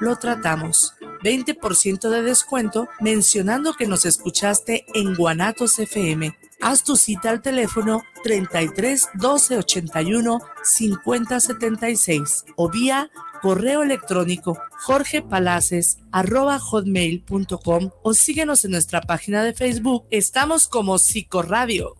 lo tratamos. 20% de descuento mencionando que nos escuchaste en Guanatos FM. Haz tu cita al teléfono 33 12 81 50 76 o vía correo electrónico jorgepalaces arroba hotmail.com o síguenos en nuestra página de Facebook. Estamos como Psicoradio.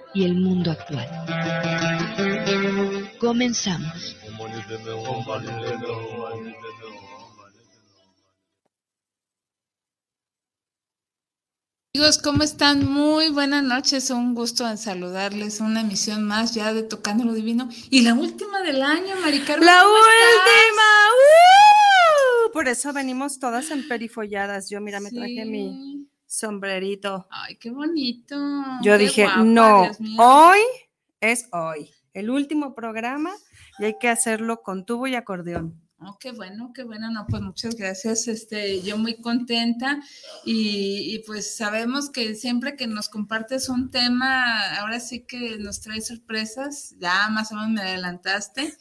y el mundo actual. Comenzamos. Amigos, ¿cómo están? Muy buenas noches, un gusto en saludarles. Una emisión más ya de Tocando lo Divino. Y la última del año, Maricarmen. ¡La última! ¡Uh! Por eso venimos todas emperifolladas. Yo, mira, me traje mi sombrerito. Ay, qué bonito. Yo dije, no, hoy es hoy, el último programa y hay que hacerlo con tubo y acordeón. Oh, qué bueno, qué bueno, no, pues muchas gracias, este, yo muy contenta y, y, pues sabemos que siempre que nos compartes un tema, ahora sí que nos trae sorpresas, ya más o menos me adelantaste,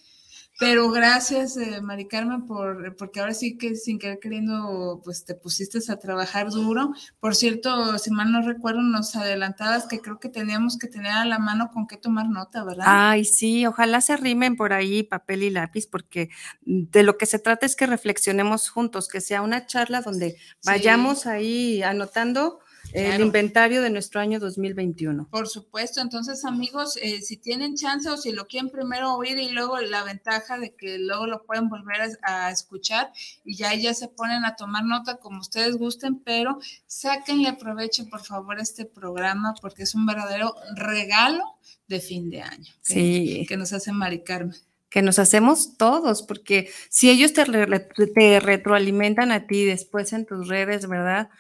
pero gracias, eh, Mari Carmen, por, porque ahora sí que sin querer queriendo, pues te pusiste a trabajar duro. Por cierto, si mal no recuerdo, nos adelantabas que creo que teníamos que tener a la mano con qué tomar nota, ¿verdad? Ay, sí, ojalá se rimen por ahí papel y lápiz, porque de lo que se trata es que reflexionemos juntos, que sea una charla donde vayamos sí. ahí anotando Claro. el inventario de nuestro año 2021. Por supuesto, entonces amigos, eh, si tienen chance o si lo quieren primero oír y luego la ventaja de que luego lo pueden volver a, a escuchar y ya ya se ponen a tomar nota como ustedes gusten, pero sáquenle provecho por favor a este programa porque es un verdadero regalo de fin de año que, sí. que nos hace Mari Carmen que nos hacemos todos, porque si ellos te, re, te, retroalimentan a ti después en tus redes, ¿verdad?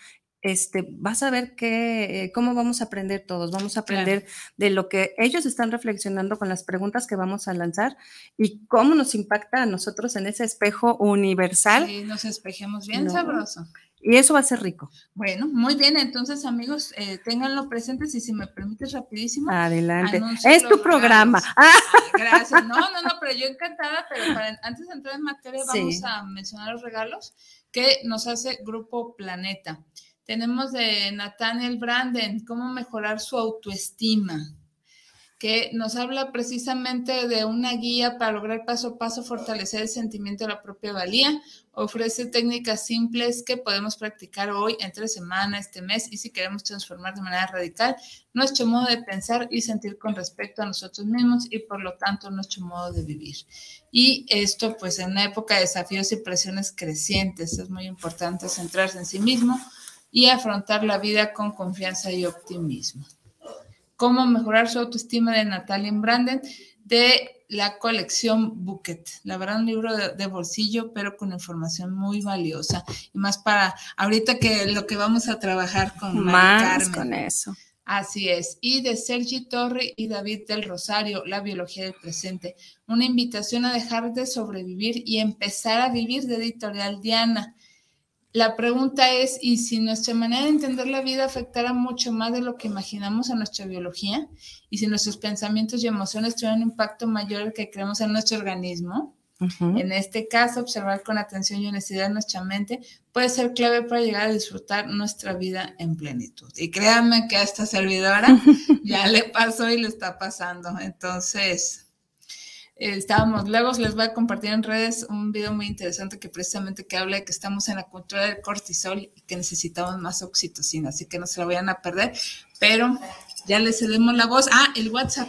Este, vas a ver que, eh, cómo vamos a aprender todos, vamos a aprender claro. de lo que ellos están reflexionando con las preguntas que vamos a lanzar y cómo nos impacta a nosotros en ese espejo universal. Sí, nos espejemos bien ¿no? sabroso. Y eso va a ser rico. Bueno, muy bien, entonces amigos, eh, ténganlo presentes y si me permites rapidísimo. Adelante. Es tu programa. Ay, gracias. No, no, no, pero yo encantada, pero para, antes de entrar en materia vamos a mencionar los regalos que nos hace Grupo Planeta. Tenemos de Nathaniel Branden, cómo mejorar su autoestima, que nos habla precisamente de una guía para lograr paso a paso fortalecer el sentimiento de la propia valía. Ofrece técnicas simples que podemos practicar hoy, entre semana, este mes, y si queremos transformar de manera radical nuestro modo de pensar y sentir con respecto a nosotros mismos y por lo tanto nuestro modo de vivir. Y esto pues en una época de desafíos y presiones crecientes es muy importante centrarse en sí mismo, y afrontar la vida con confianza y optimismo. Cómo mejorar su autoestima de Natalia Branden de la colección Bucket. La verdad, un libro de, de, bolsillo, pero con información muy valiosa. Y más para ahorita que lo que vamos a trabajar con Más Carmen. con eso. Así es. Y de Sergi Torre y David del Rosario, La biología del presente. Una invitación a dejar de sobrevivir y empezar a vivir de editorial Diana. La pregunta es, ¿y si nuestra manera de entender la vida afectara mucho más de lo que imaginamos a nuestra biología? ¿Y si nuestros pensamientos y emociones tuvieran un impacto mayor al que creemos en nuestro organismo? Uh -huh. En este caso, observar con atención y honestidad nuestra mente puede ser clave para llegar a disfrutar nuestra vida en plenitud. Y créanme que a esta servidora ya le pasó y le está pasando. Entonces, estábamos, luego les voy a compartir en redes un video muy interesante que precisamente que habla de que estamos en la cultura del cortisol y que necesitamos más oxitocina, así que no se lo vayan a perder, pero ya les cedemos la voz. Ah, el WhatsApp.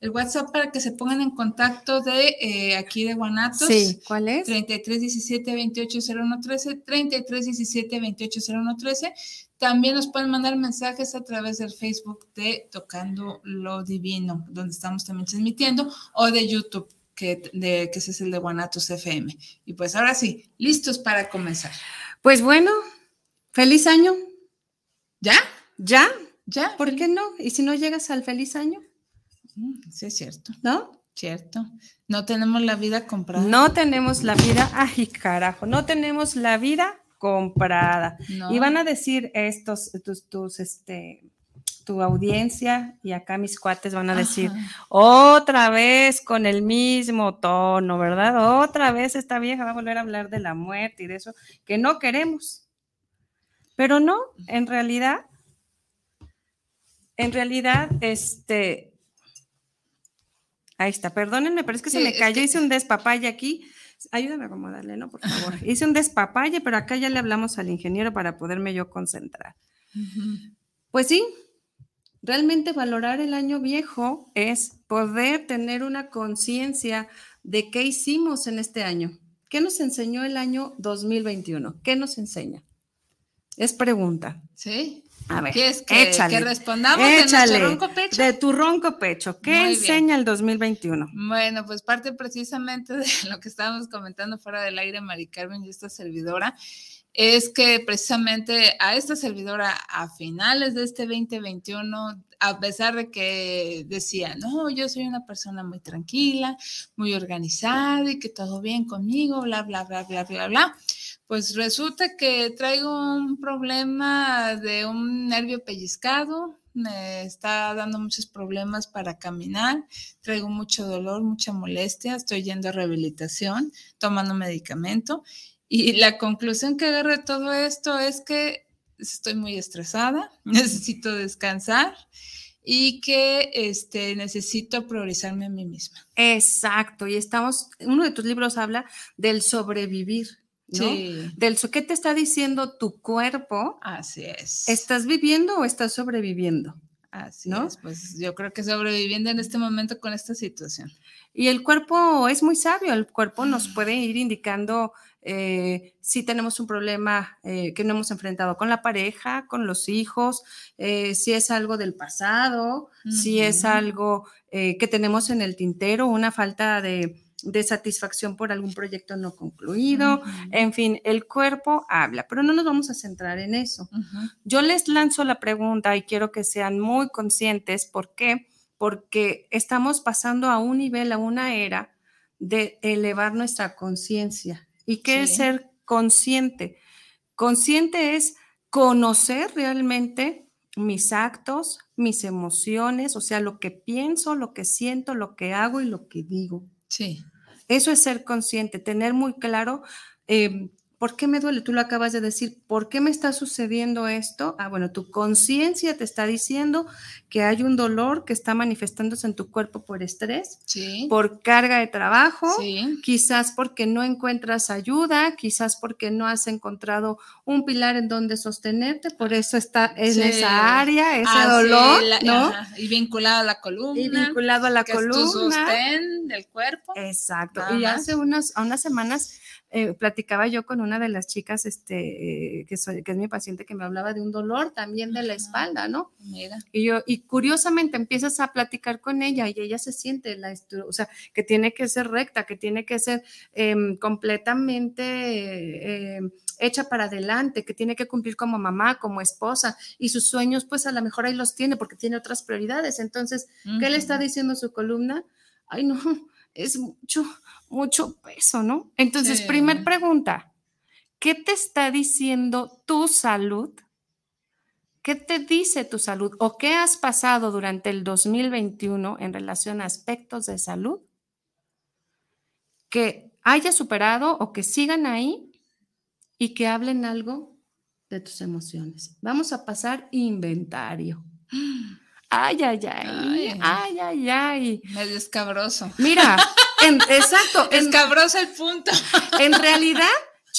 El WhatsApp para que se pongan en contacto de eh, aquí de Guanatos. Sí, ¿cuál es? 3317 280113, 3317 280113. También nos pueden mandar mensajes a través del Facebook de Tocando lo Divino, donde estamos también transmitiendo, o de YouTube, que, de, que ese es el de Guanatos FM. Y pues ahora sí, listos para comenzar. Pues bueno, feliz año. ¿Ya? ¿Ya? ¿Ya? ¿Por qué no? ¿Y si no llegas al feliz año? Mm, sí, es cierto. ¿No? Cierto. No tenemos la vida comprada. No tenemos la vida, ay carajo, no tenemos la vida comprada. Y van a decir estos, tus, tus, este, tu audiencia y acá mis cuates van a decir, otra vez con el mismo tono, ¿verdad? Otra vez esta vieja va a volver a hablar de la muerte y de eso que no queremos. Pero no, en realidad, en realidad, este, ahí está, perdónenme, pero es que se me cayó, hice un despapalle aquí Ayúdame a acomodarle, ¿no? Por favor. Hice un despapalle, pero acá ya le hablamos al ingeniero para poderme yo concentrar. Pues sí, realmente valorar el año viejo es poder tener una conciencia de qué hicimos en este año. ¿Qué nos enseñó el año 2021? ¿Qué nos enseña? Es pregunta. Sí. A ver, es que, échale, que respondamos échale, de ronco pecho? De tu ronco pecho. ¿Qué enseña el 2021? Bueno, pues parte precisamente de lo que estábamos comentando fuera del aire, Mari Carmen y esta servidora, es que precisamente a esta servidora a finales de este 2021, a pesar de que decía, no, yo soy una persona muy tranquila, muy organizada y que todo bien conmigo, bla, bla, bla, bla, bla, bla pues resulta que traigo un problema de un nervio pellizcado, me está dando muchos problemas para caminar, traigo mucho dolor, mucha molestia, estoy yendo a rehabilitación, tomando medicamento y la conclusión que agarro de todo esto es que estoy muy estresada, necesito descansar y que este, necesito priorizarme a mí misma. Exacto, y estamos, uno de tus libros habla del sobrevivir. Sí. Del ¿qué te está diciendo tu cuerpo? Así es. ¿Estás viviendo o estás sobreviviendo? Así ¿no? es, pues yo creo que sobreviviendo en este momento con esta situación. Y el cuerpo es muy sabio, el cuerpo nos puede ir indicando eh, si tenemos un problema eh, que no hemos enfrentado con la pareja, con los hijos, eh, si es algo del pasado, si es algo que tenemos en el tintero, una falta de, de satisfacción por algún proyecto no concluido, en fin, el cuerpo habla, pero no nos vamos a centrar en eso. Yo les lanzo la pregunta y quiero que sean muy conscientes, ¿por qué? Porque estamos pasando a un nivel, a una era de elevar nuestra conciencia. ¿Y qué es ser consciente? Consciente es conocer realmente mis actos, mis emociones, o sea, lo que pienso, lo que siento, lo que hago y lo que digo. Sí. Eso es ser consciente, tener muy claro em, ¿Por qué me duele? Tú lo acabas de decir. ¿Por qué me está sucediendo esto? Ah, bueno, tu conciencia te está diciendo que hay un dolor que está manifestándose en tu cuerpo por estrés, por carga de trabajo, quizás porque no encuentras ayuda, quizás porque no has encontrado un pilar en donde sostenerte, por eso está en esa área, ese ah, dolor, ¿no? Y vinculado a la columna. Y vinculado a la columna. Es tu sostén del cuerpo. Exacto. y hace unas, unas semanas eh, platicaba yo con una de las chicas, este, eh, que, que, es mi paciente, que me hablaba de un dolor también de la espalda, ¿no? Mira. Y yo, y curiosamente empiezas a platicar con ella y ella se siente, la o sea, que tiene que ser recta, que tiene que ser em, completamente em, hecha para adelante, que tiene que cumplir como mamá, como esposa, y sus sueños, pues a lo mejor ahí los tiene porque tiene otras prioridades. Entonces, ¿qué le está diciendo su columna? Ay, no, es mucho, mucho peso, ¿no? Entonces, primer pregunta, ¿qué te está diciendo tu salud? ¿Qué te dice tu salud o qué has pasado durante el 2021 en relación a aspectos de salud que haya superado o que sigan ahí y que hablen algo de tus emociones? Vamos a pasar inventario. Ay, ay, ay, ay, ay, ay. Medio escabroso. Mira, exacto. Escabroso el punto. En realidad,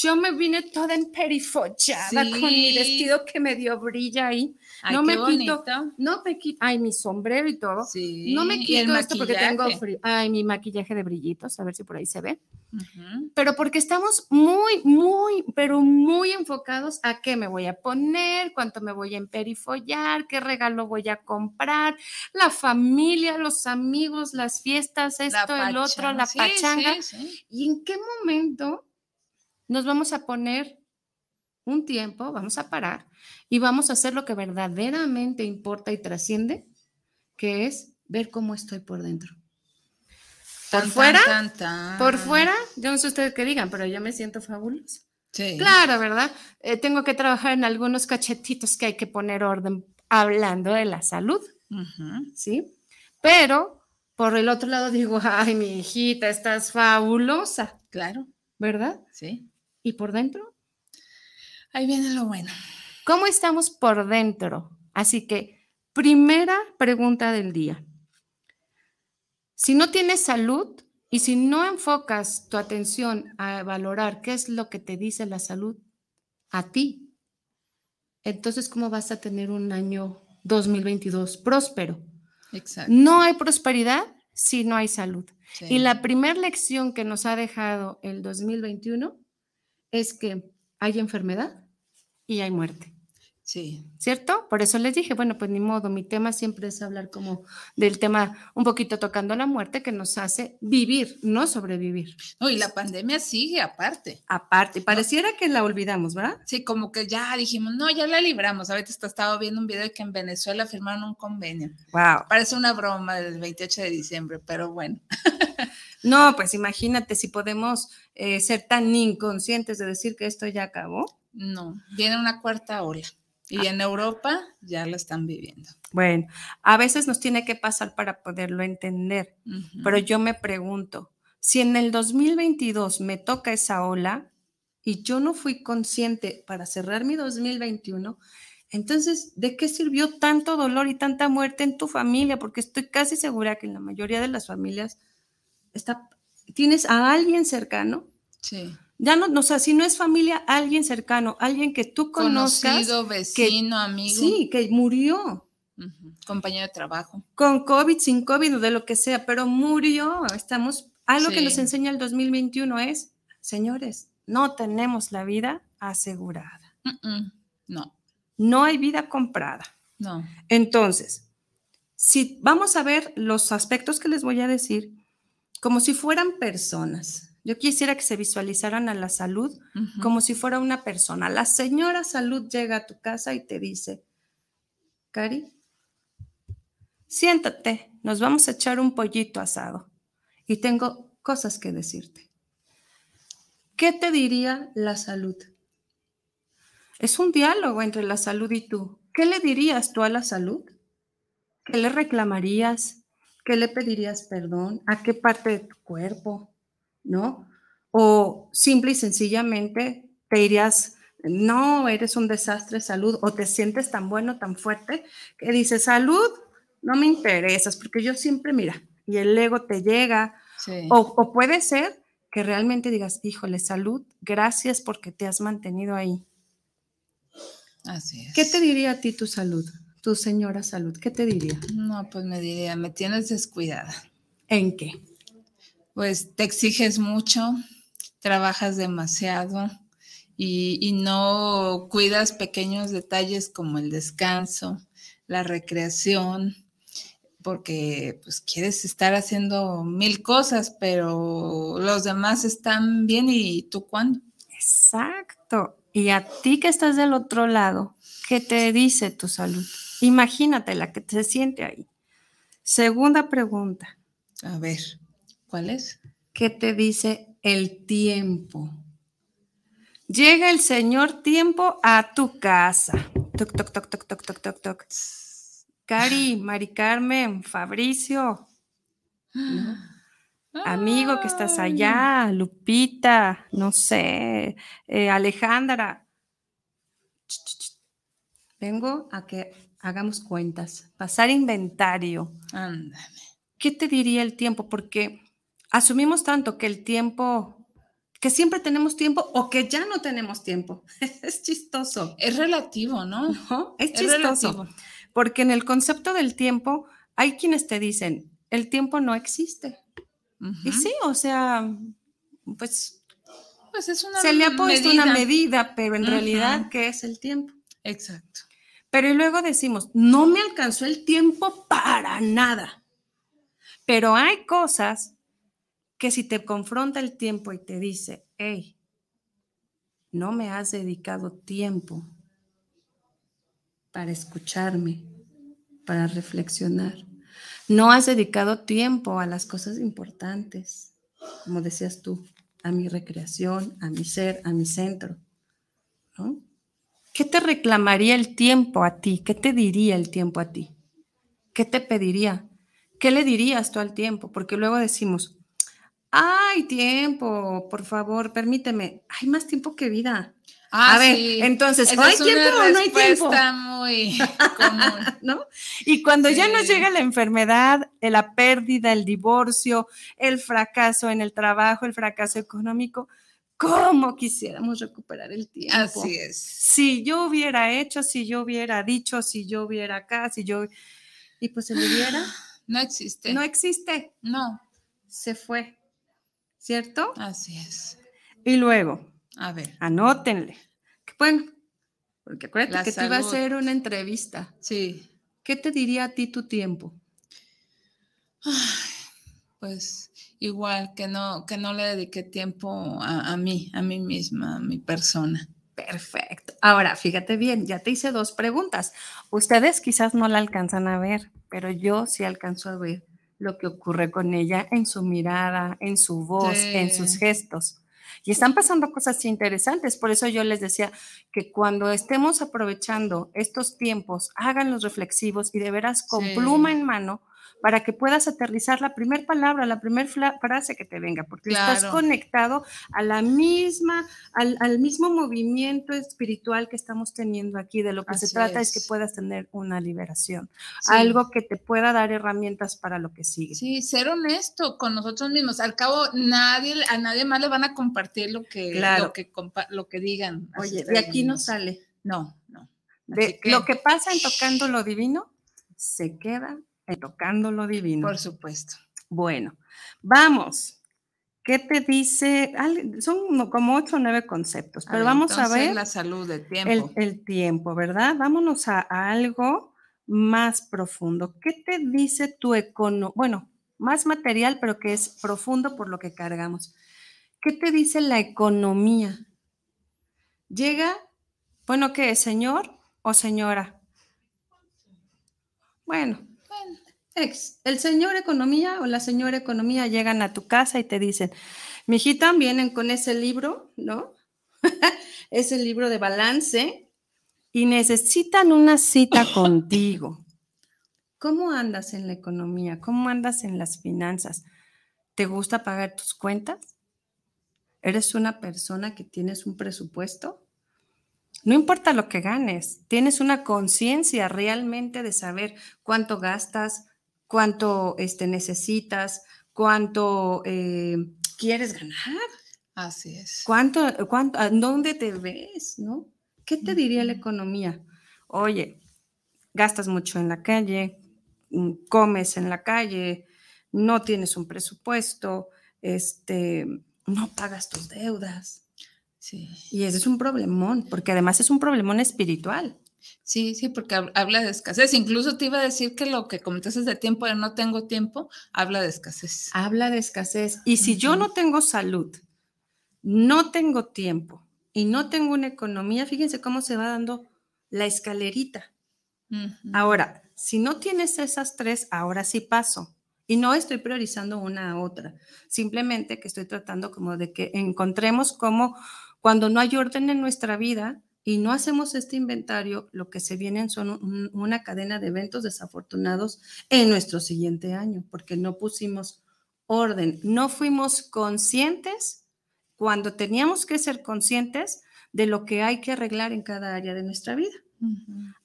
yo me vine toda emperifollada con mi vestido que me dio brilla ahí. no me quito, no me quito, ay, mi sombrero y todo. No me quito esto porque tengo frío. Ay, mi maquillaje de brillitos, a ver si por ahí se ve. Pero porque estamos muy, muy, pero muy enfocados a qué me voy a poner, cuánto me voy a emperifollar, qué regalo voy a comprar, la familia, los amigos, las fiestas, esto, el otro, la pachanga. ¿Y en qué momento nos vamos a poner un tiempo, vamos a parar y vamos a hacer lo que verdaderamente importa y trasciende, que es ver cómo estoy por dentro. Por fuera, por fuera, yo no sé ustedes qué digan, pero yo me siento fabulosa. Sí. Claro, ¿verdad? Eh, tengo que trabajar en algunos cachetitos que hay que poner orden hablando de la salud, ¿sí? Pero por el otro lado digo, ay, mi hijita, estás fabulosa. Claro. ¿Verdad? Sí. ¿Y por dentro? Ahí viene lo bueno. ¿Cómo estamos por dentro? Así que, primera pregunta del día. Si no tienes salud y si no enfocas tu atención a valorar qué es lo que te dice la salud a ti, entonces, ¿cómo vas a tener un año 2022 próspero? Exacto. No hay prosperidad si no hay salud. Y la primera lección que nos ha dejado el 2021 es que hay enfermedad y hay muerte. Sí. ¿Cierto? Por eso les dije, bueno, pues ni modo, mi tema siempre es hablar como del tema un poquito tocando la muerte que nos hace vivir, no sobrevivir. No, y la pandemia sigue aparte. Aparte, pareciera que la olvidamos, ¿verdad? Sí, como que ya dijimos, no, ya la libramos. Ahorita estaba viendo un video de que en Venezuela firmaron un convenio. Wow. Parece una broma del 28 de diciembre, pero bueno. No, pues imagínate si podemos eh, ser tan inconscientes de decir que esto ya acabó. No, viene una cuarta ola y ah. en Europa ya lo están viviendo. Bueno, a veces nos tiene que pasar para poderlo entender, pero yo me pregunto, si en el 2022 me toca esa ola y yo no fui consciente para cerrar mi 2021, entonces, ¿de qué sirvió tanto dolor y tanta muerte en tu familia? Porque estoy casi segura que en la mayoría de las familias está, tienes a alguien cercano. Sí. Ya no, o sea, si no es familia, alguien cercano, alguien que tú conozcas. Conocido, vecino, amigo. Sí, que murió. Compañero de trabajo. Con COVID, sin COVID o de lo que sea, pero murió. Estamos, algo que nos enseña el 2021 es, señores, no tenemos la vida asegurada. no. No hay vida comprada. No. Entonces, si vamos a ver los aspectos que les voy a decir, como si fueran personas. Yo quisiera que se visualizaran a la salud como si fuera una persona. La señora salud llega a tu casa y te dice, Cari, siéntate, nos vamos a echar un pollito asado y tengo cosas que decirte. ¿Qué te diría la salud? Es un diálogo entre la salud y tú. ¿Qué le dirías tú a la salud? ¿Qué le reclamarías? ¿Qué le pedirías perdón? ¿A qué parte de tu cuerpo? ¿No? O simple y sencillamente te dirías, no, eres un desastre de salud, o te sientes tan bueno, tan fuerte, que dices, salud, no me interesas, porque yo siempre, mira, y el ego te llega, o, o, puede ser que realmente digas, híjole, salud, gracias porque te has mantenido ahí. Así es. ¿Qué te diría a ti tu salud? Tu señora salud? ¿Qué te diría? No, pues me diría, me tienes descuidada. ¿En qué? Pues te exiges mucho, trabajas demasiado y, no cuidas pequeños detalles como el descanso, la recreación, porque pues quieres estar haciendo mil cosas, pero los demás están bien y tú cuándo. Exacto. Y a ti que estás del otro lado, ¿qué te dice tu salud? Imagínate la que se siente ahí. Segunda pregunta. A ver, ¿cuál es? ¿Qué te dice el tiempo? Llega el señor tiempo a tu casa. Toc, toc, toc, toc, toc, toc, toc, toc. Cari, Mari Carmen, Fabricio. Amigo que estás allá, Lupita, no sé, eh, Alejandra. Vengo a que hagamos cuentas, pasar inventario. Ándame. ¿Qué te diría el tiempo? Porque asumimos tanto que el tiempo, que siempre tenemos tiempo o que ya no tenemos tiempo. es chistoso. Es relativo, ¿no? Es chistoso. porque en el concepto del tiempo hay quienes te dicen, el tiempo no existe. Y sí, o sea, pues, pues es una se le ha puesto una medida, pero en realidad, ¿qué es el tiempo? Exacto. Pero luego decimos, no me alcanzó el tiempo para nada. Pero hay cosas que si te confronta el tiempo y te dice, hey, no me has dedicado tiempo para escucharme, para reflexionar. No has dedicado tiempo a las cosas importantes, como decías tú, a mi recreación, a mi ser, a mi centro. ¿Qué te reclamaría el tiempo a ti? ¿Qué te diría el tiempo a ti? ¿Qué te pediría? ¿Qué le dirías tú al tiempo? Porque luego decimos, ay, tiempo, por favor, permíteme. Hay más tiempo que vida. Ah, a ver, entonces, ¿hay tiempo o no hay tiempo? muy común. ¿No? Y cuando ya nos llega la enfermedad, la pérdida, el divorcio, el fracaso en el trabajo, el fracaso económico, ¿cómo quisiéramos recuperar el tiempo? Así es. Si yo hubiera hecho, si yo hubiera dicho, si yo hubiera acá, si yo... Y pues se le hubiera... No existe. No existe. No. Se fue. ¿Cierto? Así es. Y luego, a ver. Anótenle. Bueno, porque acuérdate que te iba a hacer una entrevista. Sí. ¿Qué te diría a ti tu tiempo? pues igual que no, que no le dediqué tiempo a, a mí, a mí misma, a mi persona. Perfecto. Ahora, fíjate bien, ya te hice dos preguntas. Ustedes quizás no la alcanzan a ver, pero yo sí alcanzo a ver lo que ocurre con ella en su mirada, en su voz, en sus gestos. Y están pasando cosas interesantes. Por eso yo les decía que cuando estemos aprovechando estos tiempos, hagan los reflexivos y de veras con pluma en mano para que puedas aterrizar la primera palabra, la primera frase que te venga, porque estás conectado a la misma, al, mismo movimiento espiritual que estamos teniendo aquí. De lo que se trata es. que puedas tener una liberación, algo que te pueda dar herramientas para lo que sigue. Sí, ser honesto con nosotros mismos. Al cabo, nadie, a nadie más le van a compartir lo que, lo que, lo que digan. Oye, de aquí no sale. No, no. lo que pasa en tocando lo divino se queda tocando lo divino. Por supuesto. Bueno, vamos. ¿Qué te dice? Son como ocho o nueve conceptos, pero vamos a ver. La salud, el tiempo. El, tiempo, ¿verdad? Vámonos a, algo más profundo. ¿Qué te dice tu economía? Bueno, más material, pero que es profundo por lo que cargamos. ¿Qué te dice la economía? Llega, bueno, ¿qué señor o señora? Bueno, Ex, el señor economía o la señora economía llegan a tu casa y te dicen, mi hijita, vienen con ese libro, ¿no? ese libro de balance y necesitan una cita contigo. ¿Cómo andas en la economía? ¿Cómo andas en las finanzas? ¿Te gusta pagar tus cuentas? ¿Eres una persona que tienes un presupuesto? No importa lo que ganes, tienes una conciencia realmente de saber cuánto gastas, cuánto este, necesitas, cuánto eh, quieres ganar. Así es. ¿Cuánto, cuánto, ¿Dónde te ves? ¿no? ¿Qué te diría la economía? Oye, gastas mucho en la calle, mm, comes en la calle, no tienes un presupuesto, este, no pagas tus deudas. Sí. Y ese es un problemón, porque además es un problemón espiritual. Sí, sí, porque habla de escasez. Incluso te iba a decir que lo que comentaste de tiempo de no tengo tiempo, habla de escasez. Habla de escasez. Y si yo no tengo salud, no tengo tiempo y no tengo una economía, fíjense cómo se va dando la escalerita. Ahora, si no tienes esas tres, ahora sí paso. Y no estoy priorizando una a otra. Simplemente que estoy tratando como de que encontremos cómo cuando no hay orden en nuestra vida, y no hacemos este inventario, lo que se vienen son una cadena de eventos desafortunados en nuestro siguiente año, porque no pusimos orden, no fuimos conscientes cuando teníamos que ser conscientes de lo que hay que arreglar en cada área de nuestra vida.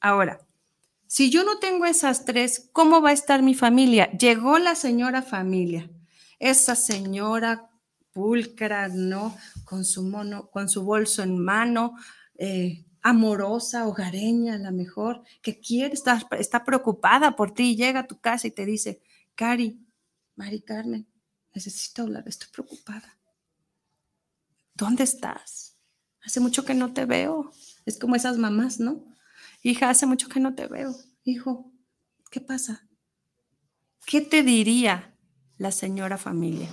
Ahora, si yo no tengo esas tres, ¿cómo va a estar mi familia? Llegó la señora familia esa señora pulcra, ¿no? Con su mono, con su bolso en mano, eh, amorosa, hogareña, a lo mejor, que quiere, está, está preocupada por ti, llega a tu casa y te dice, Cari, Mari Carmen, necesito hablar, estoy preocupada. ¿Dónde estás? Hace mucho que no te veo. Es como esas mamás, ¿no? Hija, hace mucho que no te veo. Hijo, ¿qué pasa? ¿Qué te diría la señora familia?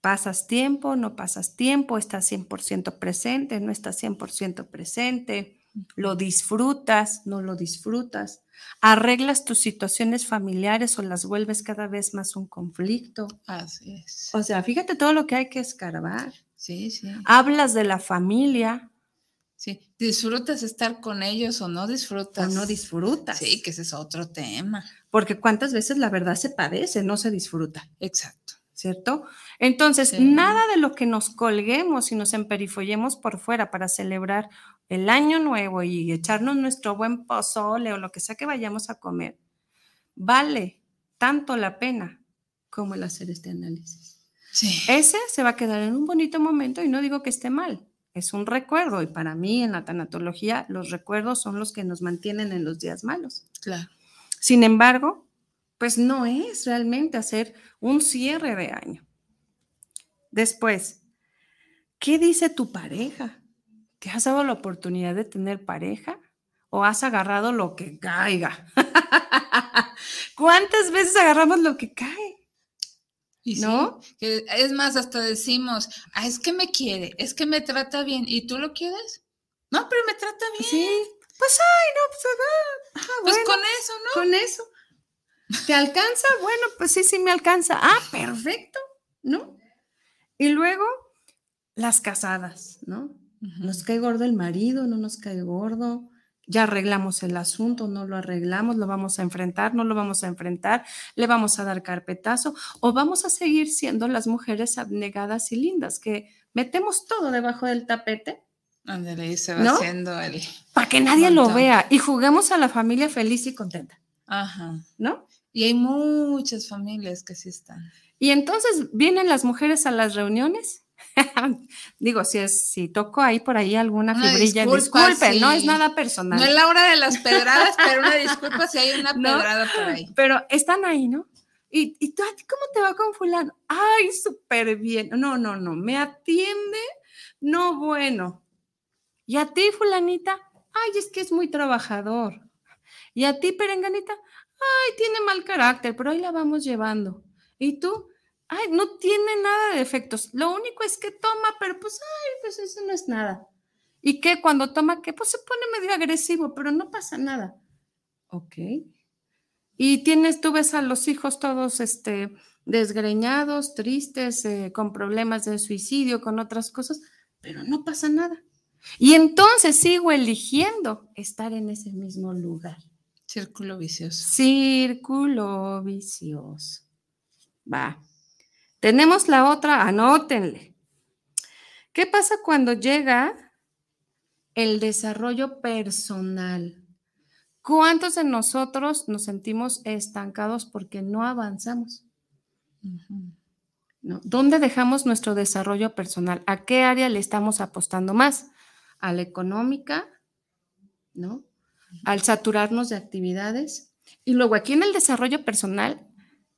¿Pasas tiempo? ¿No pasas tiempo? ¿Estás 100% presente? ¿No estás 100% presente? ¿Lo disfrutas? ¿No lo disfrutas? ¿Arreglas tus situaciones familiares o las vuelves cada vez más un conflicto? Así es. O sea, fíjate todo lo que hay que escarbar. Sí, sí. Hablas de la familia. Sí, disfrutas estar con ellos o no disfrutas. O no disfrutas. Sí, que ese es otro tema. Porque cuántas veces la verdad se padece, no se disfruta. Exacto. ¿Cierto? Entonces, nada de lo que nos colguemos y nos emperifollemos por fuera para celebrar el año nuevo y echarnos nuestro buen pozole o lo que sea que vayamos a comer, vale tanto la pena como el hacer este análisis. Sí. Ese se va a quedar en un bonito momento y no digo que esté mal, es un recuerdo y para mí en la tanatología los recuerdos son los que nos mantienen en los días malos. Claro. Sin embargo, pues no es realmente hacer un cierre de año. Después, ¿qué dice tu pareja? ¿Te has dado la oportunidad de tener pareja? ¿O has agarrado lo que caiga? ¿Cuántas veces agarramos lo que cae? ¿No? es más, hasta decimos, ah, es que me quiere, es que me trata bien. ¿Y tú lo quieres? No, pero me trata bien. Sí. Pues, ay, no, pues, ah, ah pues con eso, ¿no? Con eso. ¿Te alcanza? Bueno, pues sí, sí me alcanza. Ah, perfecto, ¿no? Y luego, las casadas, ¿no? Nos cae gordo el marido, no nos cae gordo. Ya arreglamos el asunto, no lo arreglamos, lo vamos a enfrentar, no lo vamos a enfrentar, le vamos a dar carpetazo o vamos a seguir siendo las mujeres abnegadas y lindas que metemos todo debajo del tapete. Ándale, se va haciendo el. Para que nadie lo vea y juguemos a la familia feliz y contenta. Ajá. ¿No? Y hay muchas familias que sí están. Y entonces vienen las mujeres a las reuniones Digo, si es, si toco ahí por ahí alguna fibrilla, disculpe, no es nada personal. No es la hora de las pedradas, pero una disculpa si hay una pedrada por ahí. Pero están ahí, ¿no? ¿Y, y tú, cómo te va con fulano? Ay, súper bien. No, no, no, me atiende, no, bueno. ¿Y a ti, fulanita? Ay, es que es muy trabajador. ¿Y a ti, perenganita? Ay, tiene mal carácter, pero ahí la vamos llevando. ¿Y tú? ay, no tiene nada de efectos. Lo único es que toma, pero pues, ay, pues eso no es nada. ¿Y qué? Cuando toma, ¿qué? Pues se pone medio agresivo, pero no pasa nada. Ok. Y tienes, tú ves a los hijos todos, este, desgreñados, tristes, eh, con problemas de suicidio, con otras cosas, pero no pasa nada. Y entonces sigo eligiendo estar en ese mismo lugar. Círculo vicioso. Círculo vicioso. Va. Tenemos la otra, anótenle. ¿Qué pasa cuando llega el desarrollo personal? ¿Cuántos de nosotros nos sentimos estancados porque no avanzamos? ¿Dónde dejamos nuestro desarrollo personal? ¿A qué área le estamos apostando más? ¿A la económica? ¿No? ¿Al saturarnos de actividades? Y luego aquí en el desarrollo personal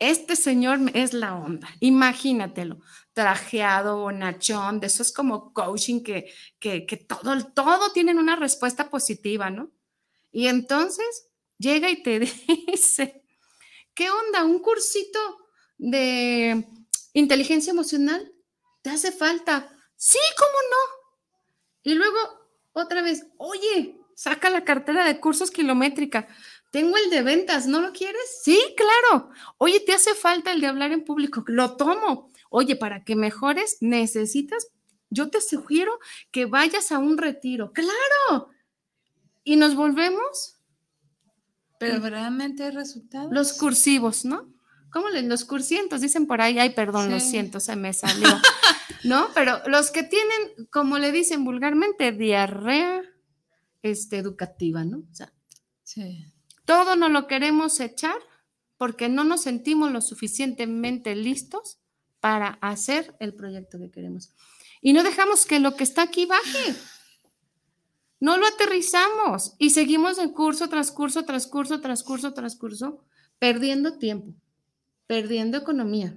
este señor es la onda, imagínatelo, trajeado, bonachón, de eso es como coaching que, que, que todo, todo tienen una respuesta positiva, ¿no? Y entonces llega y te dice, ¿qué onda? ¿Un cursito de inteligencia emocional? ¿Te hace falta? Sí, ¿cómo no? Y luego otra vez, oye, saca la cartera de cursos kilométrica. Tengo el de ventas, ¿no lo quieres? Sí, claro. Oye, ¿te hace falta el de hablar en público? Lo tomo. Oye, para que mejores, necesitas, yo te sugiero que vayas a un retiro. Claro. Y nos volvemos. Pero realmente hay resultados. Los cursivos, ¿no? ¿Cómo les, los cursientos dicen por ahí? Ay, perdón, lo siento, se me salió. ¿No? Pero los que tienen, como le dicen vulgarmente, diarrea este, educativa, ¿no? O sea, sí. Todo no lo queremos echar porque no nos sentimos lo suficientemente listos para hacer el proyecto que queremos. Y no dejamos que lo que está aquí baje. No lo aterrizamos y seguimos en curso tras curso, tras curso, tras curso, tras curso, perdiendo tiempo, perdiendo economía,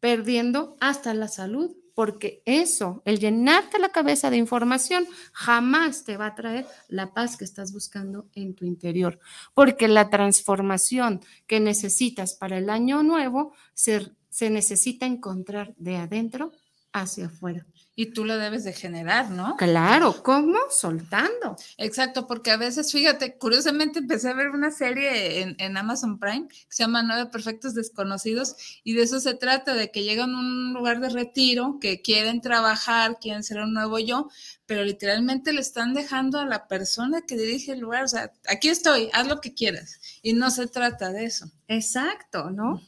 perdiendo hasta la salud, porque eso, el llenarte la cabeza de información, jamás te va a traer la paz que estás buscando en tu interior, porque la transformación que necesitas para el año nuevo se, se necesita encontrar de adentro hacia afuera. Y tú lo debes de generar, ¿no? Claro, ¿cómo? Soltando. Exacto, porque a veces, fíjate, curiosamente empecé a ver una serie en, Amazon Prime que se llama Nueve Perfectos Desconocidos y de eso se trata, de que llegan a un lugar de retiro, que quieren trabajar, quieren ser un nuevo yo, pero literalmente le están dejando a la persona que dirige el lugar, o sea, aquí estoy, haz lo que quieras. Y no se trata de eso. Exacto, ¿no?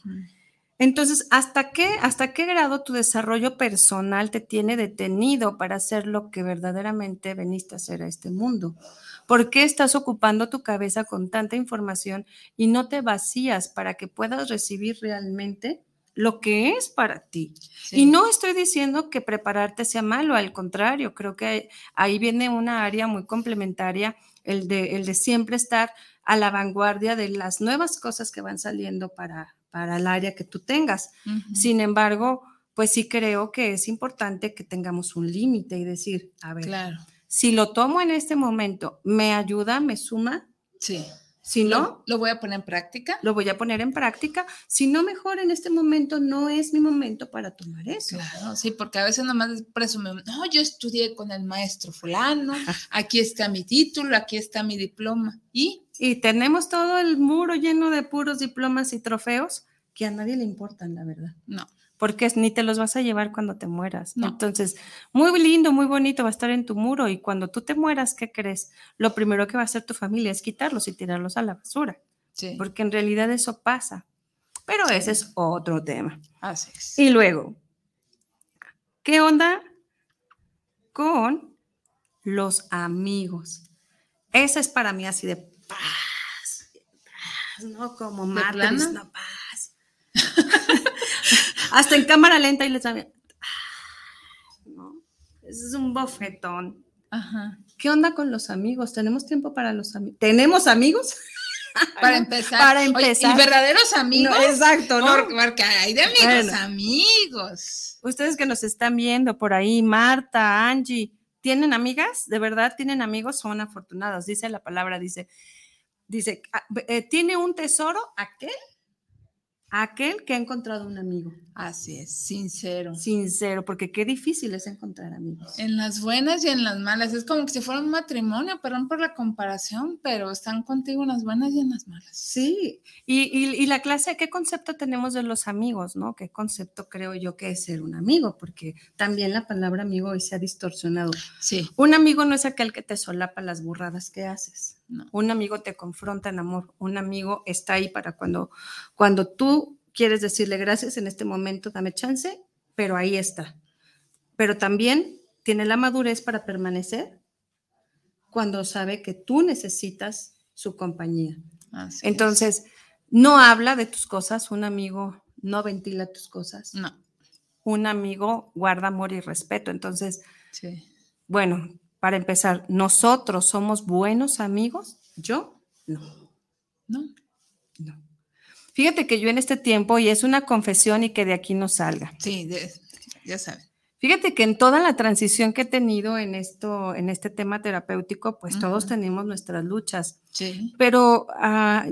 Entonces, ¿hasta qué, ¿hasta qué grado tu desarrollo personal te tiene detenido para hacer lo que verdaderamente veniste a hacer a este mundo? ¿Por qué estás ocupando tu cabeza con tanta información y no te vacías para que puedas recibir realmente lo que es para ti? Y no estoy diciendo que prepararte sea malo, al contrario, creo que ahí viene una área muy complementaria, el de, el de siempre estar a la vanguardia de las nuevas cosas que van saliendo para, para el área que tú tengas. Sin embargo, pues sí creo que es importante que tengamos un límite y decir, a ver, claro. si lo tomo en este momento, ¿me ayuda, me suma? Sí. Si no, lo, voy a poner en práctica. Lo voy a poner en práctica. Si no, mejor en este momento no es mi momento para tomar eso. Claro, sí, porque a veces nomás presumimos, no, yo estudié con el maestro fulano, aquí está mi título, aquí está mi diploma. ¿Y? Y tenemos todo el muro lleno de puros diplomas y trofeos que a nadie le importan, la verdad. No porque ni te los vas a llevar cuando te mueras. Entonces, muy lindo, muy bonito va a estar en tu muro y cuando tú te mueras, ¿qué crees? Lo primero que va a hacer tu familia es quitarlos y tirarlos a la basura. Sí. Porque en realidad eso pasa. Pero ese es otro tema. Así es. Y luego, ¿qué onda con los amigos? Esa es para mí así de paz, ¿no? Como no paz. Hasta en cámara lenta y les sabe. No, ese es un bofetón. Ajá. ¿Qué onda con los amigos? ¿Tenemos tiempo para los amigos? ¿Tenemos amigos? Para empezar. Para empezar. ¿Y verdaderos amigos? exacto, ¿no? Porque, hay de amigos, amigos. Ustedes que nos están viendo por ahí, Marta, Angie, ¿tienen amigas? ¿De verdad tienen amigos? Son afortunados. Dice la palabra, dice, dice, ah, eh, ¿tiene un tesoro aquel aquel que ha encontrado un amigo. Así es, sincero. Sincero, porque qué difícil es encontrar amigos. En las buenas y en las malas. Es como que si fuera un matrimonio, perdón por la comparación, pero están contigo en las buenas y en las malas. Sí, y, y, la clase, ¿qué concepto tenemos de los amigos, no? ¿Qué concepto creo yo que es ser un amigo? Porque también la palabra amigo hoy se ha distorsionado. Sí. Un amigo no es aquel que te solapa las burradas que haces. Un amigo te confronta en amor, un amigo está ahí para cuando, cuando tú quieres decirle gracias en este momento, dame chance, pero ahí está. Pero también tiene la madurez para permanecer cuando sabe que tú necesitas su compañía. Entonces, no habla de tus cosas, un amigo no ventila tus cosas. No. Un amigo guarda amor y respeto. Entonces, bueno, para empezar, ¿nosotros somos buenos amigos? Yo no. No. No. Fíjate que yo en este tiempo, y es una confesión y que de aquí no salga. Sí, ya saben. Fíjate que en toda la transición que he tenido en esto, en este tema terapéutico, pues todos tenemos nuestras luchas. Sí. Pero ah,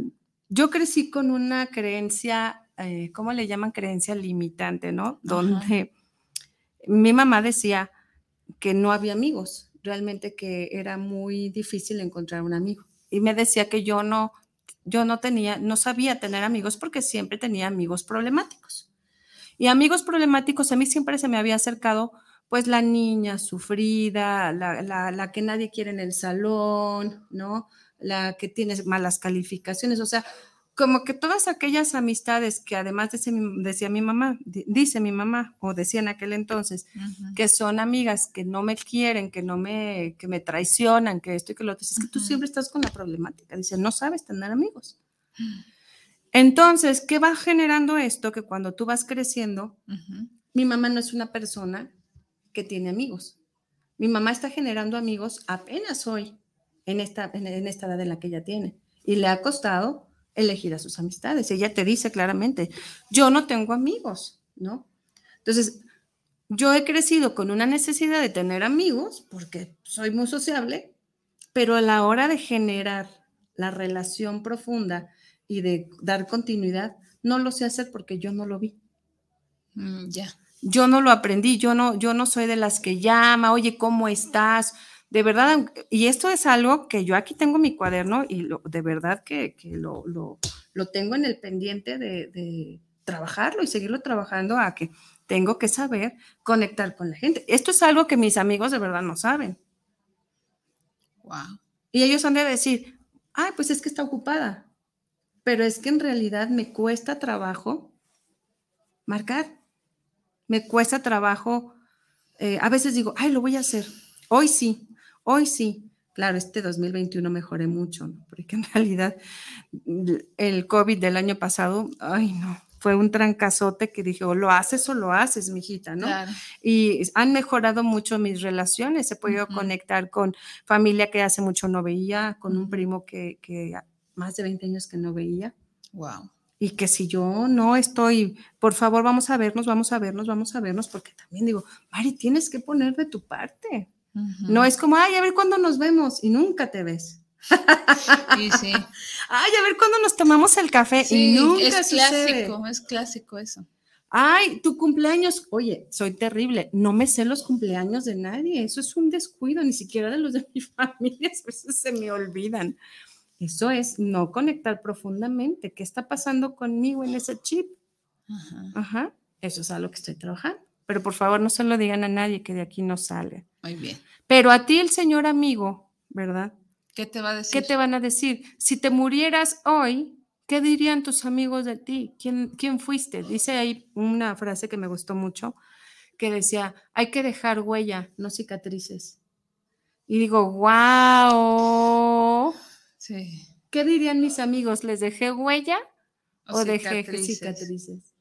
yo crecí con una creencia, eh, ¿cómo le llaman? Creencia limitante, ¿no? Donde mi mamá decía que no había amigos realmente que era muy difícil encontrar un amigo. Y me decía que yo no, yo no tenía, no sabía tener amigos porque siempre tenía amigos problemáticos. Y amigos problemáticos, a mí siempre se me había acercado pues la niña sufrida, la, la, la que nadie quiere en el salón, ¿no? La que tiene malas calificaciones, o sea, como que todas aquellas amistades que además decía mi mamá, dice mi mamá, o decía en aquel entonces, que son amigas que no me quieren, que no me, que me traicionan, que esto y que lo otro, es que tú siempre estás con la problemática, dice, no sabes tener amigos. Entonces, ¿qué va generando esto? Que cuando tú vas creciendo, mi mamá no es una persona que tiene amigos. Mi mamá está generando amigos apenas hoy, en esta, en, esta edad en la que ella tiene. Y le ha costado elegir a sus amistades. Ella te dice claramente, yo no tengo amigos, ¿no? Entonces, yo he crecido con una necesidad de tener amigos porque soy muy sociable, pero a la hora de generar la relación profunda y de dar continuidad, no lo sé hacer porque yo no lo vi. Mm, ya. Yo no lo aprendí, yo no, yo no soy de las que llama, oye, ¿cómo estás? De verdad, y esto es algo que yo aquí tengo mi cuaderno y de verdad que, lo, lo, tengo en el pendiente de, de trabajarlo y seguirlo trabajando a que tengo que saber conectar con la gente. Esto es algo que mis amigos de verdad no saben. Wow. Y ellos han de decir, ay, pues es que está ocupada. Pero es que en realidad me cuesta trabajo marcar. Me cuesta trabajo. Eh, a veces digo, ay, lo voy a hacer. Hoy sí, hoy sí. Claro, este 2021 mejoré mucho, porque en realidad el COVID del año pasado, ay, no, fue un trancazote que dije, o lo haces o lo haces, mijita, ¿no? Y han mejorado mucho mis relaciones, he podido conectar con familia que hace mucho no veía, con un primo que, que más de 20 años que no veía. Wow. Y que si yo no estoy, por favor, vamos a vernos, vamos a vernos, vamos a vernos, porque también digo, Mari, tienes que poner de tu parte. No es como, ay, a ver cuándo nos vemos y nunca te ves. Sí, sí. Ay, a ver cuándo nos tomamos el café y nunca es clásico, es clásico eso. Ay, tu cumpleaños. Oye, soy terrible. No me sé los cumpleaños de nadie. Eso es un descuido, ni siquiera de los de mi familia. A veces se me olvidan. Eso es no conectar profundamente. ¿Qué está pasando conmigo en ese chip? Ajá. Ajá. Eso es a lo que estoy trabajando. Pero por favor, no se lo digan a nadie que de aquí no sale. Muy bien. Pero a ti, el señor amigo, ¿verdad? ¿Qué te va a decir? ¿Qué te van a decir? Si te murieras hoy, ¿qué dirían tus amigos de ti? ¿Quién, quién fuiste? Dice ahí una frase que me gustó mucho, que decía, hay que dejar huella, no cicatrices. Y digo, wow. Sí. ¿Qué dirían mis amigos? ¿Les dejé huella o, dejé cicatrices?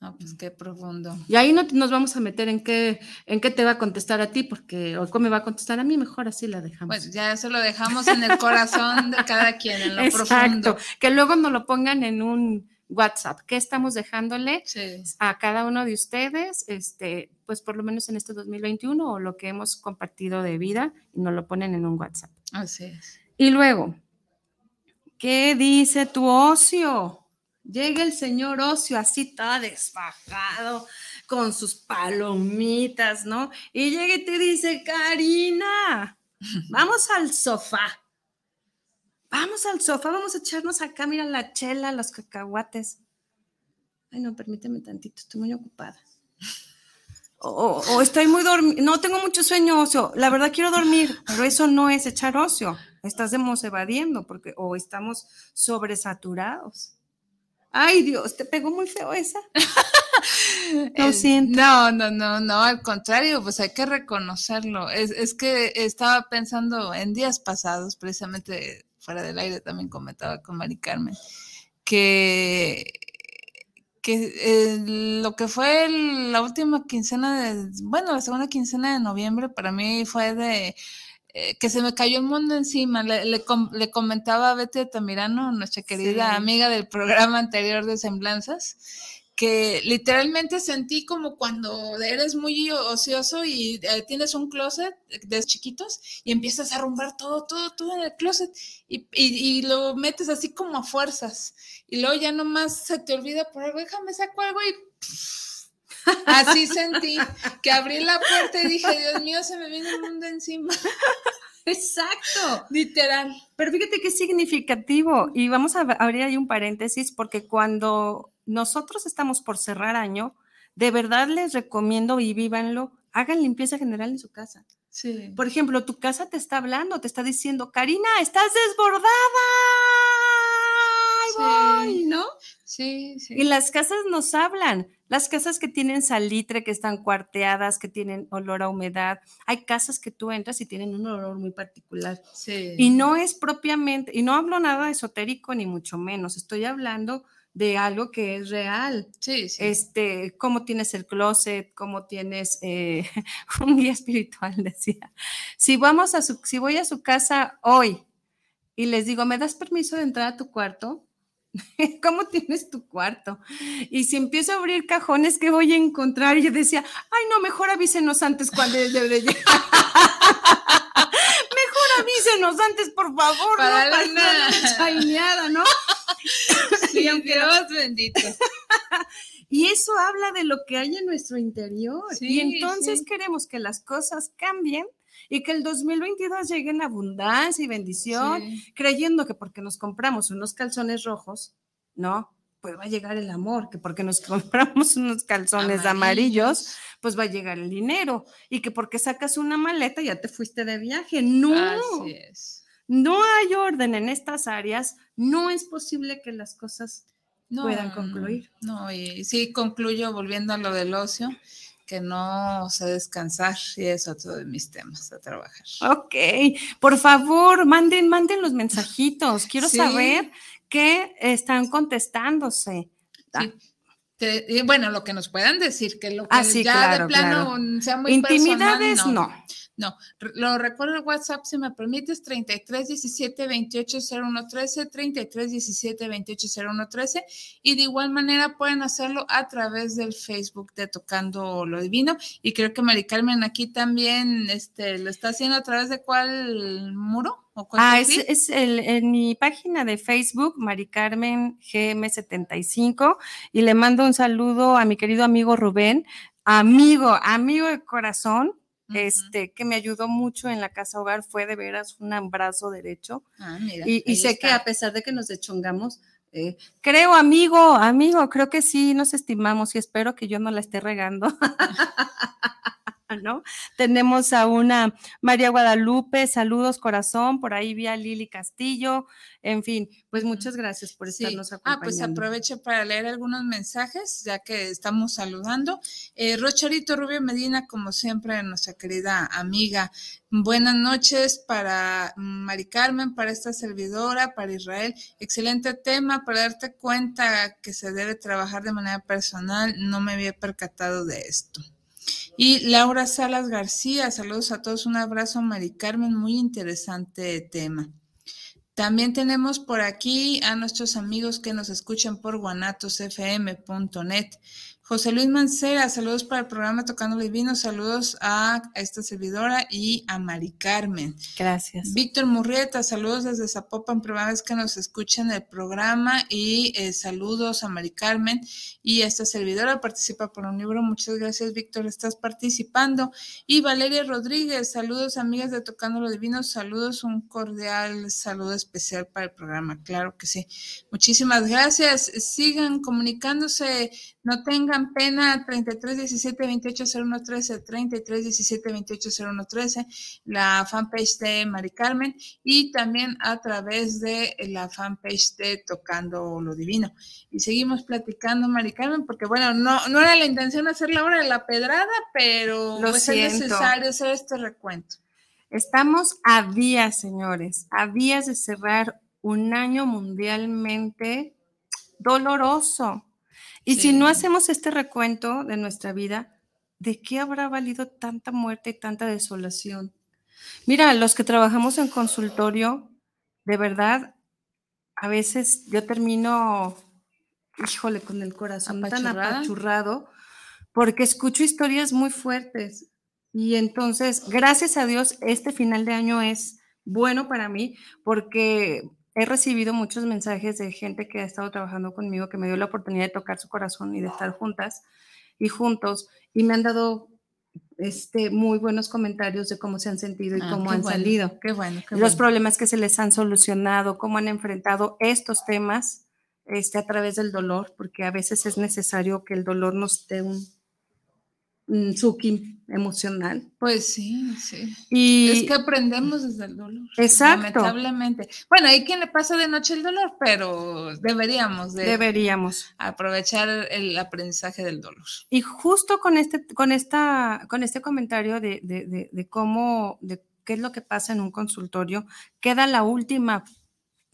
No, pues qué profundo. Y ahí no nos vamos a meter en qué, en qué te va a contestar a ti, porque o cómo me va a contestar a mí, mejor así la dejamos. Pues ya eso lo dejamos en el corazón de cada quien, en lo Exacto. Que luego nos lo pongan en un WhatsApp. ¿Qué estamos dejándole a cada uno de ustedes? Este, pues por lo menos en este 2021 o lo que hemos compartido de vida y nos lo ponen en un WhatsApp. Así es. Y luego, ¿qué dice tu ocio? Llega el señor Ocio así todo desfajado, con sus palomitas, ¿no? Y llega y te dice, Karina, vamos al sofá. Vamos al sofá, vamos a echarnos acá, mira la chela, los cacahuates. Ay, no, permíteme tantito, estoy muy ocupada. O, estoy muy dormida, no tengo mucho sueño, ocio. La verdad quiero dormir, pero eso no es echar ocio. Estás evadiendo porque o estamos sobresaturados. Ay, Dios, te pegó muy feo esa. Lo siento. No, no, no, no, al contrario, pues hay que reconocerlo. Es, es que estaba pensando en días pasados, precisamente fuera del aire también comentaba con Mari Carmen, que, que eh, lo que fue la última quincena de, bueno, la segunda quincena de noviembre para mí fue de eh, que se me cayó el mundo encima. Le, le, comentaba a Betty Tamirano, nuestra querida amiga del programa anterior de Semblanzas, que literalmente sentí como cuando eres muy ocioso y eh, tienes un closet de chiquitos y empiezas a arrumbar todo, todo, todo en el closet y, y, lo metes así como a fuerzas y luego ya nomás se te olvida por algo, déjame saco algo y... Así sentí que abrí la puerta y dije, Dios mío, se me viene el mundo encima. Exacto. Literal. Pero fíjate qué significativo. Y vamos a abrir ahí un paréntesis porque cuando nosotros estamos por cerrar año, de verdad les recomiendo y vívanlo, hagan limpieza general en su casa. Sí. Por ejemplo, tu casa te está hablando, te está diciendo, Karina, estás desbordada. Voy, ¿no? Sí, sí. Y las casas nos hablan. Las casas que tienen salitre, que están cuarteadas, que tienen olor a humedad. Hay casas que tú entras y tienen un olor muy particular. Sí. Y no es propiamente, y no hablo nada esotérico ni mucho menos. Estoy hablando de algo que es real. Sí, sí. Este, cómo tienes el closet, cómo tienes eh, un guía espiritual, decía. Si vamos a su, si voy a su casa hoy y les digo, ¿me das permiso de entrar a tu cuarto? ¿Cómo tienes tu cuarto? Y si empiezo a abrir cajones, ¿qué voy a encontrar? Y yo decía, ay, no, mejor avísenos antes cuando debe de llegar. mejor avísenos antes, por favor, Para no la chaineada, ¿no? Sí, Dios bendito. Y eso habla de lo que hay en nuestro interior. Sí, y entonces sí. queremos que las cosas cambien y que el 2022 llegue en abundancia y bendición, Sí. creyendo que porque nos compramos unos calzones rojos, no, pues va a llegar el amor, que porque nos compramos unos calzones amarillos, pues va a llegar el dinero y que porque sacas una maleta ya te fuiste de viaje. No, Así es. no hay orden en estas áreas, no es posible que las cosas No, puedan concluir. No, y sí concluyo volviendo a lo del ocio, que no sé descansar y es otro de mis temas a trabajar. Ok, por favor, manden, manden los mensajitos. Quiero Sí. saber qué están contestándose. Sí. Te- y bueno, lo que nos puedan decir, que lo que Ah, sí, ya claro, de plano sea muy Intimidades, personal, no. No, re- lo recuerdo el WhatsApp, si me permites, 33 17 28 01 13, 33 17 28 01 13, y de igual manera pueden hacerlo a través del Facebook de Tocando lo Divino, y creo que Mari Carmen aquí también este, lo está haciendo a través de cuál muro o cuál Ah, es, es el- en mi página de Facebook, Mari Carmen GM75, y le mando un saludo a mi querido amigo Rubén, amigo, amigo de corazón, Este, que me ayudó mucho en la casa hogar, fue de veras un abrazo derecho. Ah, mira, Y, sé que a pesar de que nos deschongamos, eh, creo, amigo, amigo, creo que sí nos estimamos y espero que yo no la esté regando. ¿No? Tenemos a una María Guadalupe, saludos corazón, por ahí vi a Lili Castillo, en fin, pues muchas gracias por Sí. estarnos Ah, acompañando. pues aprovecho para leer algunos mensajes, ya que estamos saludando. Eh, Rocharito Rubio Medina, como siempre, nuestra querida amiga. Buenas noches para Mari Carmen, para esta servidora, para Israel. Excelente tema para darte cuenta que se debe trabajar de manera personal. No me había percatado de esto. Y Laura Salas García, saludos a todos, un abrazo, Mari Carmen, muy interesante tema. También tenemos por aquí a nuestros amigos que nos escuchan por guanatosfm.net. José Luis Mancera, saludos para el programa Tocando Divino, saludos a, esta servidora y a Mari Carmen. Gracias. Víctor Murrieta, saludos desde Zapopan, primera vez que nos escuchan el programa y eh, saludos a Mari Carmen y a esta servidora participa por un libro. Muchas gracias, Víctor, estás participando. Y Valeria Rodríguez, saludos amigas de Tocando lo Divino, saludos, un cordial saludo especial para el programa, claro que sí. Muchísimas gracias, sigan comunicándose, no tengan pena, 33 17 28 01 13, 33 17 28 01 13, la fanpage de Mari Carmen y también a través de la fanpage de Tocando lo Divino. Y seguimos platicando, Mari Carmen, porque bueno, no, no era la intención hacer la hora de la pedrada, pero Lo pues es necesario hacer este recuento. Estamos a días, señores, a días de cerrar un año mundialmente doloroso. Y si no hacemos este recuento de nuestra vida, ¿de qué habrá valido tanta muerte y tanta desolación? Mira, los que trabajamos en consultorio, de verdad, a veces yo termino, híjole, con el corazón tan ¿Apachurrada? apachurrado, porque escucho historias muy fuertes. Y entonces, gracias a Dios, este final de año es bueno para mí porque he recibido muchos mensajes de gente que ha estado trabajando conmigo, que me dio la oportunidad de tocar su corazón y de estar juntas y juntos, y me han dado este, muy buenos comentarios de cómo se han sentido y Ah, cómo han bueno, salido, Qué bueno, qué los bueno. problemas que se les han solucionado, cómo han enfrentado estos temas este, a través del dolor, porque a veces es necesario que el dolor nos dé un, suki emocional. Pues sí, sí. Y es que aprendemos desde el dolor. Exacto. Lamentablemente. Bueno, hay quien le pasa de noche el dolor, pero deberíamos de deberíamos aprovechar el aprendizaje del dolor. Y justo con este, con esta, con este comentario de, de, de cómo, de qué es lo que pasa en un consultorio, queda la última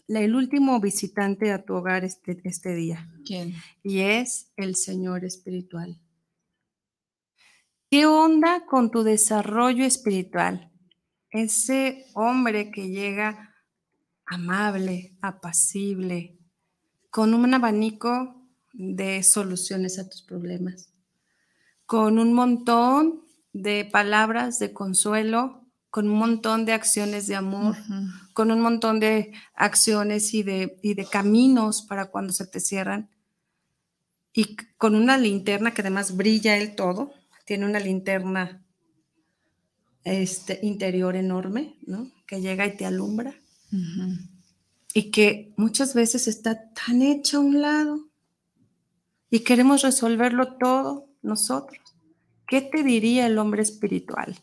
el último visitante a tu hogar este, este día. ¿Quién? Y es el Señor espiritual. ¿Qué onda con tu desarrollo espiritual? Ese hombre que llega amable, apacible, con un abanico de soluciones a tus problemas, con un montón de palabras de consuelo con un montón de acciones de amor, con un montón de acciones y de, de caminos para cuando se te cierran, y con una linterna que además brilla el todo, tiene una linterna este, interior enorme, ¿no? Que llega y te alumbra. Y que muchas veces está tan hecha a un lado y queremos resolverlo todo nosotros. ¿Qué te diría el hombre espiritual?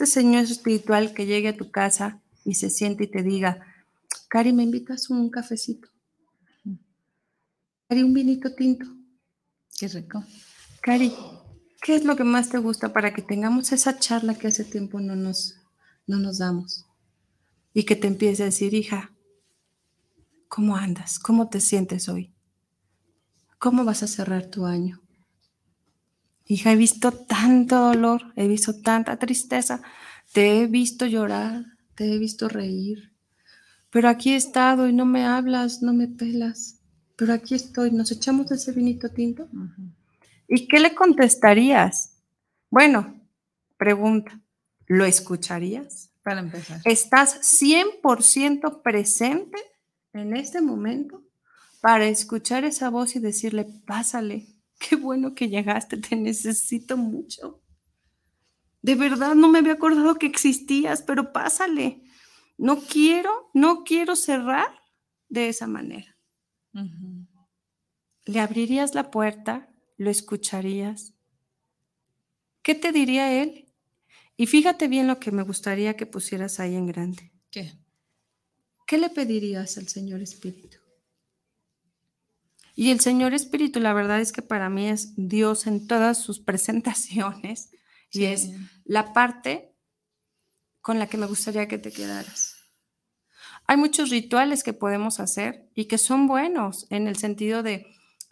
este señor espiritual que llegue a tu casa y se siente y te diga, Cari, ¿me invitas un cafecito? Cari, un vinito tinto. Qué rico. Cari, ¿qué es lo que más te gusta para que tengamos esa charla que hace tiempo no nos, no nos damos? Y que te empiece a decir, hija, ¿cómo andas? ¿Cómo te sientes hoy? ¿Cómo vas a cerrar tu año? Hija, he visto tanto dolor, he visto tanta tristeza, te he visto llorar, te he visto reír, pero aquí he estado y no me hablas, no me pelas, pero aquí estoy, nos echamos ese vinito tinto. ¿Y qué le contestarías? Bueno, pregunta, ¿lo escucharías? Para empezar. ¿Estás 100% presente en este momento para escuchar esa voz y decirle, pásale, Qué bueno que llegaste, te necesito mucho. De verdad no me había acordado que existías, pero pásale. No quiero, no quiero cerrar de esa manera. ¿Le abrirías la puerta? ¿Lo escucharías? ¿Qué te diría él? Y fíjate bien lo que me gustaría que pusieras ahí en grande. ¿Qué? ¿Qué le pedirías al Señor Espíritu? Y el Señor Espíritu, la verdad es que para mí es Dios en todas sus presentaciones y es la parte con la que me gustaría que te quedaras. Hay muchos rituales que podemos hacer y que son buenos en el sentido de,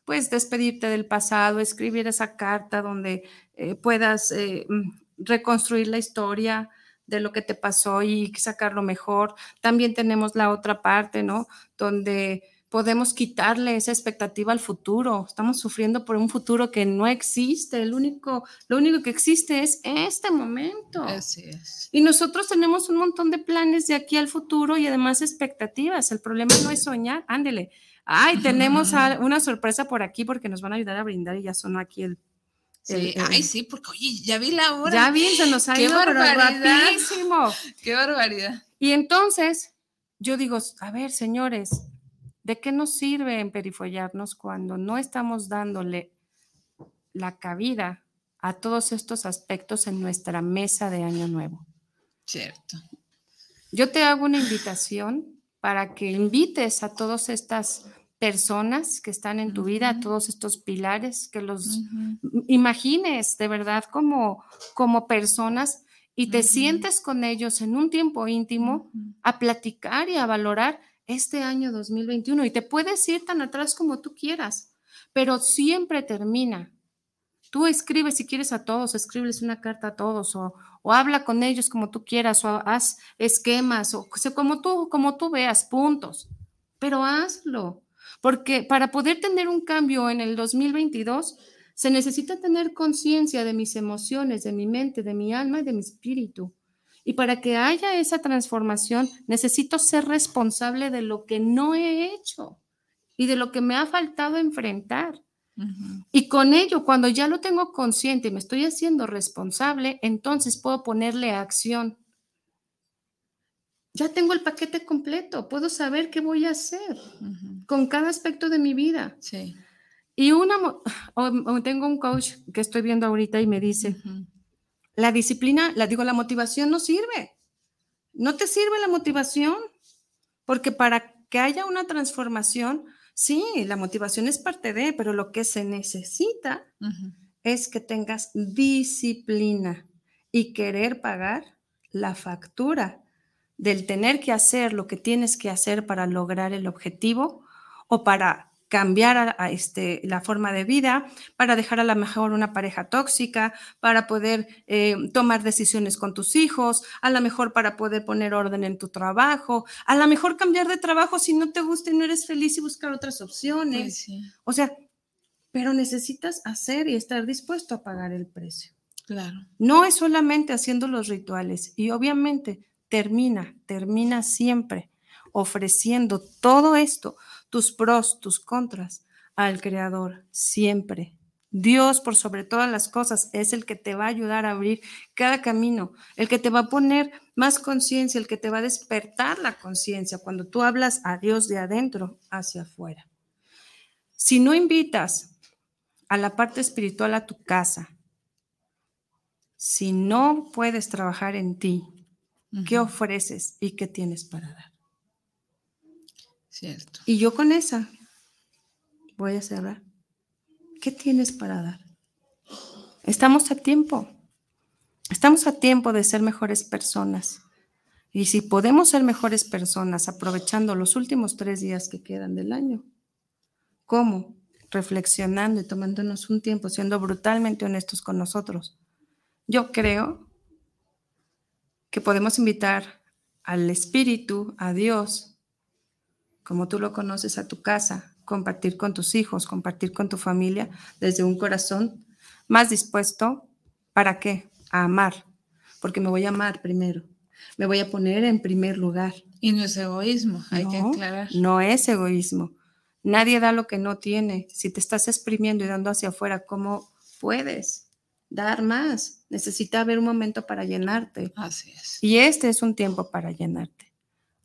pues, despedirte del pasado, escribir esa carta donde eh, puedas eh, mm, reconstruir la historia de lo que te pasó y sacar lo mejor. También tenemos la otra parte, ¿no? Donde podemos quitarle esa expectativa al futuro. Estamos sufriendo por un futuro que no existe. El único, lo único que existe es este momento. Así es. Y nosotros tenemos un montón de planes de aquí al futuro y además expectativas. El problema no es soñar. Ándele. Ay, tenemos una sorpresa por aquí porque nos van a ayudar a brindar y ya sonó aquí el Sí, ay, sí, porque oye, ya vi la hora. Ya vi, se nos ha Qué ido barbaridad. rapidísimo. Qué barbaridad. Y entonces, yo digo, a ver, señores, ¿De qué nos sirve emperifollarnos cuando no estamos dándole la cabida a todos estos aspectos en nuestra mesa de Año Nuevo? Cierto. Yo te hago una invitación para que invites a todas estas personas que están en tu vida, a todos estos pilares, que los imagines de verdad como, como personas y te sientes con ellos en un tiempo íntimo a platicar y a valorar este año 2021 y te puedes ir tan atrás como tú quieras, pero siempre termina. Tú escribes si quieres a todos, escribes una carta a todos o, habla con ellos como tú quieras o haz esquemas o, como, tú, como tú veas, puntos, pero hazlo, porque para poder tener un cambio en el 2022 se necesita tener conciencia de mis emociones, de mi mente, de mi alma y de mi espíritu. Y para que haya esa transformación, necesito ser responsable de lo que no he hecho y de lo que me ha faltado enfrentar. Y con ello, cuando ya lo tengo consciente y me estoy haciendo responsable, entonces puedo ponerle acción. Ya tengo el paquete completo, puedo saber qué voy a hacer con cada aspecto de mi vida. Sí. Y una, tengo un coach que estoy viendo ahorita y me dice, la disciplina, la digo, la motivación no sirve. No te sirve la motivación, porque para que haya una transformación, sí, la motivación es parte de, pero lo que se necesita es que tengas disciplina y querer pagar la factura del tener que hacer lo que tienes que hacer para lograr el objetivo o para cambiar a, este, la forma de vida, para dejar a lo mejor una pareja tóxica, para poder eh, tomar decisiones con tus hijos, a lo mejor para poder poner orden en tu trabajo, a lo mejor cambiar de trabajo si no te gusta y no eres feliz y buscar otras opciones. O sea, pero necesitas hacer y estar dispuesto a pagar el precio. Claro. No es solamente haciendo los rituales y obviamente termina, termina siempre ofreciendo todo esto tus pros, tus contras al Creador siempre. Dios, por sobre todas las cosas, es el que te va a ayudar a abrir cada camino, el que te va a poner más conciencia, el que te va a despertar la conciencia cuando tú hablas a Dios de adentro hacia afuera. Si no invitas a la parte espiritual a tu casa, si no puedes trabajar en ti, ¿qué ofreces y qué tienes para dar? Cierto. Y yo con esa voy a cerrar. ¿Qué tienes para dar? Estamos a tiempo. Estamos a tiempo de ser mejores personas. Y si podemos ser mejores personas aprovechando los últimos tres días que quedan del año, ¿cómo? Reflexionando y tomándonos un tiempo, siendo brutalmente honestos con nosotros. Yo creo que podemos invitar al Espíritu, a Dios, como tú lo conoces a tu casa, compartir con tus hijos, compartir con tu familia desde un corazón más dispuesto, ¿para qué? A amar, porque me voy a amar primero, me voy a poner en primer lugar. Y no es egoísmo, hay que aclarar. No es egoísmo. Nadie da lo que no tiene. Si te estás exprimiendo y dando hacia afuera, ¿cómo puedes dar más? Necesita haber un momento para llenarte. Así es. Y este es un tiempo para llenarte.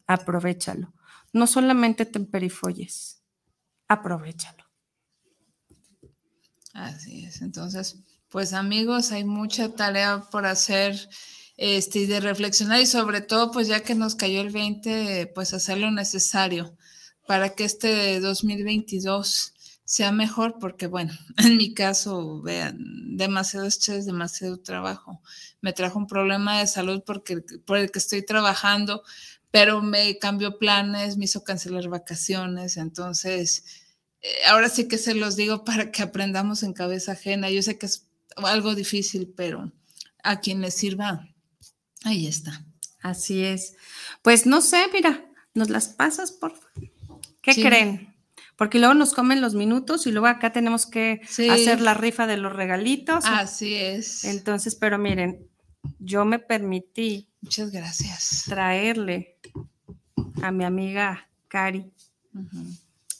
Aprovechalo no solamente temperifolles, aprovechalo. Así es. Entonces, pues amigos, hay mucha tarea por hacer este, y de reflexionar y sobre todo, pues ya que nos cayó el 20, pues hacer lo necesario para que este 2022 sea mejor, porque bueno, en mi caso, vean, demasiado estrés, demasiado trabajo. Me trajo un problema de salud porque, por el que estoy trabajando, pero me cambió planes, me hizo cancelar vacaciones, entonces eh, ahora sí que se los digo para que aprendamos en cabeza ajena. Yo sé que es algo difícil, pero a quien le sirva, ahí está. Así es. Pues no sé, mira, nos las pasas, por ¿Qué creen? Porque luego nos comen los minutos y luego acá tenemos que hacer la rifa de los regalitos. Así es. Entonces, pero miren, yo me permití. Muchas gracias. Traerle a mi amiga Cari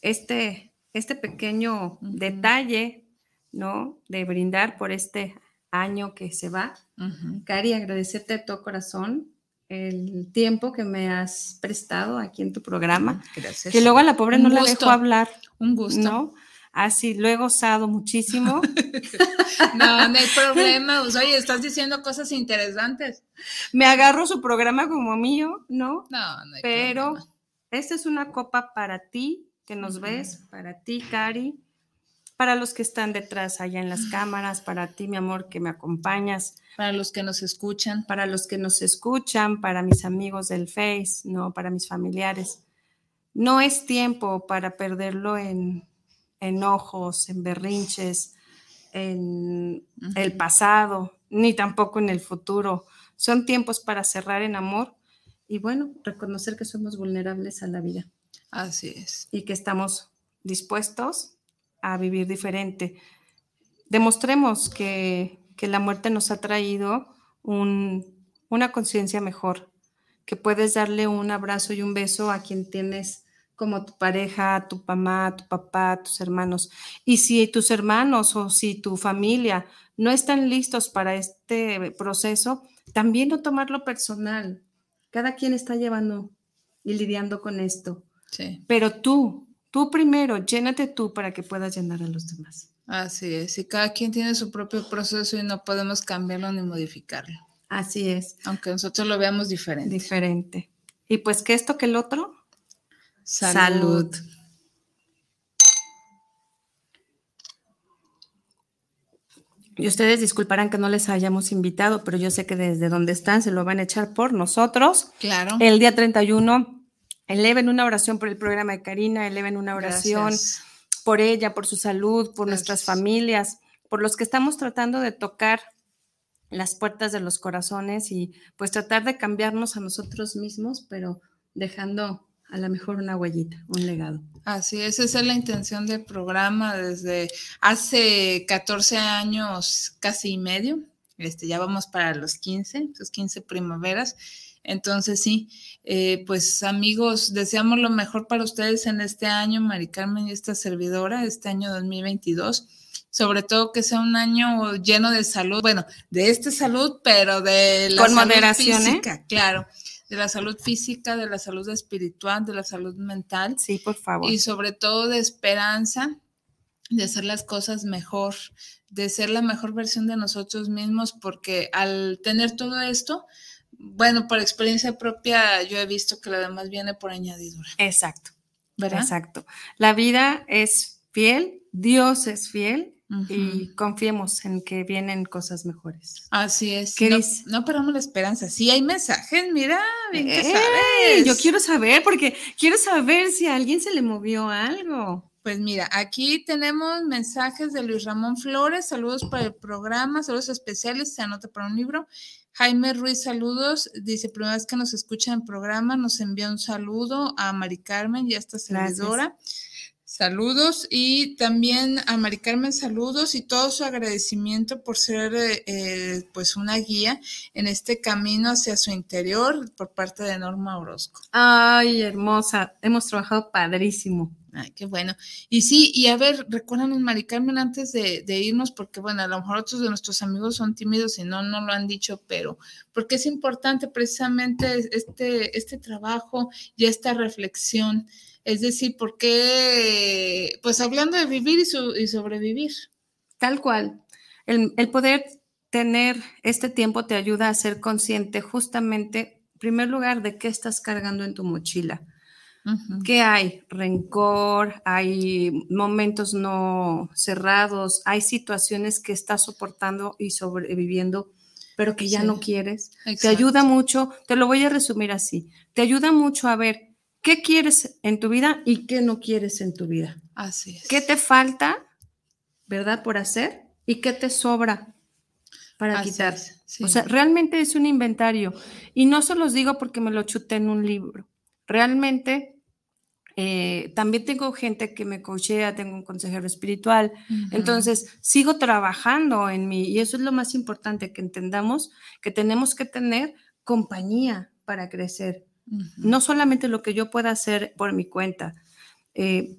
este, este pequeño detalle, ¿no? De brindar por este año que se va. Cari, agradecerte de todo corazón el tiempo que me has prestado aquí en tu programa. Gracias. Que luego a la pobre no la dejo hablar. Un gusto. ¿no? Así, lo he gozado muchísimo. no, no hay problema. Pues, oye, estás diciendo cosas interesantes. Me agarro su programa como mío, ¿no? No, no hay Pero esta es una copa para ti, que nos ves, para ti, Cari, para los que están detrás allá en las cámaras, para ti, mi amor, que me acompañas. Para los que nos escuchan. Para los que nos escuchan, para mis amigos del Face, no, para mis familiares. No es tiempo para perderlo en enojos, en berrinches, en el pasado, ni tampoco en el futuro. Son tiempos para cerrar en amor y bueno, reconocer que somos vulnerables a la vida. Así es. Y que estamos dispuestos a vivir diferente. Demostremos que, la muerte nos ha traído una conciencia mejor, que puedes darle un abrazo y un beso a quien tienes como tu pareja, tu mamá, tu papá, tus hermanos. Y si tus hermanos o si tu familia no están listos para este proceso, también no tomarlo personal. Cada quien está llevando y lidiando con esto. Sí. Pero tú, Tú primero, llénate tú para que puedas llenar a los demás. Así es, y cada quien tiene su propio proceso y no podemos cambiarlo ni modificarlo. Así es. Aunque nosotros lo veamos diferente. Diferente. Y pues que esto que el otro. Salud. Y ustedes disculparán que no les hayamos invitado, pero yo sé que desde donde están se lo van a echar por nosotros. Claro. El día 31 eleven una oración por el programa de Karina, eleven una oración por ella, por su salud, por nuestras familias, por los que estamos tratando de tocar las puertas de los corazones y pues tratar de cambiarnos a nosotros mismos, pero dejando a lo mejor una huellita, un legado. Así es, esa es la intención del programa desde hace 14 años, casi y medio. Este, ya vamos para los 15, sus 15 primaveras. Entonces, sí, eh, pues amigos, deseamos lo mejor para ustedes en este año, Mari Carmen y esta servidora, este año 2022. Sobre todo que sea un año lleno de salud, bueno, de esta salud, pero de la Con moderación, ¿eh? física, claro, de la salud física, de la salud espiritual, de la salud mental. Sí, por favor. Y sobre todo de esperanza, de hacer las cosas mejor, de ser la mejor versión de nosotros mismos, porque al tener todo esto, bueno, por experiencia propia, yo he visto que lo demás viene por añadidura. Exacto. ¿Verdad? Exacto. La vida es fiel, Dios es fiel y confiemos en que vienen cosas mejores. Así es. ¿Qué no, no perdamos la esperanza. Sí, hay mensajes, mira, bien que sabes. Yo quiero saber, porque quiero saber si a alguien se le movió algo. Pues mira, aquí tenemos mensajes de Luis Ramón Flores, saludos para el programa, saludos especiales, se anota para un libro. Jaime Ruiz, saludos, dice, primera vez que nos escucha en programa, nos envía un saludo a Mari Carmen y a esta servidora. Saludos y también a Mari Carmen saludos y todo su agradecimiento por ser eh, pues una guía en este camino hacia su interior por parte de Norma Orozco. Ay, hermosa. Hemos trabajado padrísimo. Ay, qué bueno. Y sí, y a ver, recuérdanos, Mari Carmen, antes de, de, irnos, porque bueno, a lo mejor otros de nuestros amigos son tímidos y no, no lo han dicho, pero porque es importante precisamente este, este trabajo y esta reflexión. Es decir, ¿por qué? Pues hablando de vivir y, sobrevivir. Tal cual. El, el, poder tener este tiempo te ayuda a ser consciente justamente, en primer lugar, de qué estás cargando en tu mochila. Uh -huh. ¿Qué hay? Rencor, hay momentos no cerrados, hay situaciones que estás soportando y sobreviviendo, pero que ya sí. no quieres. Exacto. Te ayuda mucho, te lo voy a resumir así, te ayuda mucho a ver qué quieres en tu vida y qué no quieres en tu vida. Así es. ¿Qué te falta, verdad, por hacer y qué te sobra para Así quitar? es, sí. O sea, realmente es un inventario y no se los digo porque me lo chuté en un libro. Realmente eh, también tengo gente que me coachea, tengo un consejero espiritual, uh -huh. entonces sigo trabajando en mí y eso es lo más importante, que entendamos que tenemos que tener compañía para crecer, uh -huh. no solamente lo que yo pueda hacer por mi cuenta. Eh,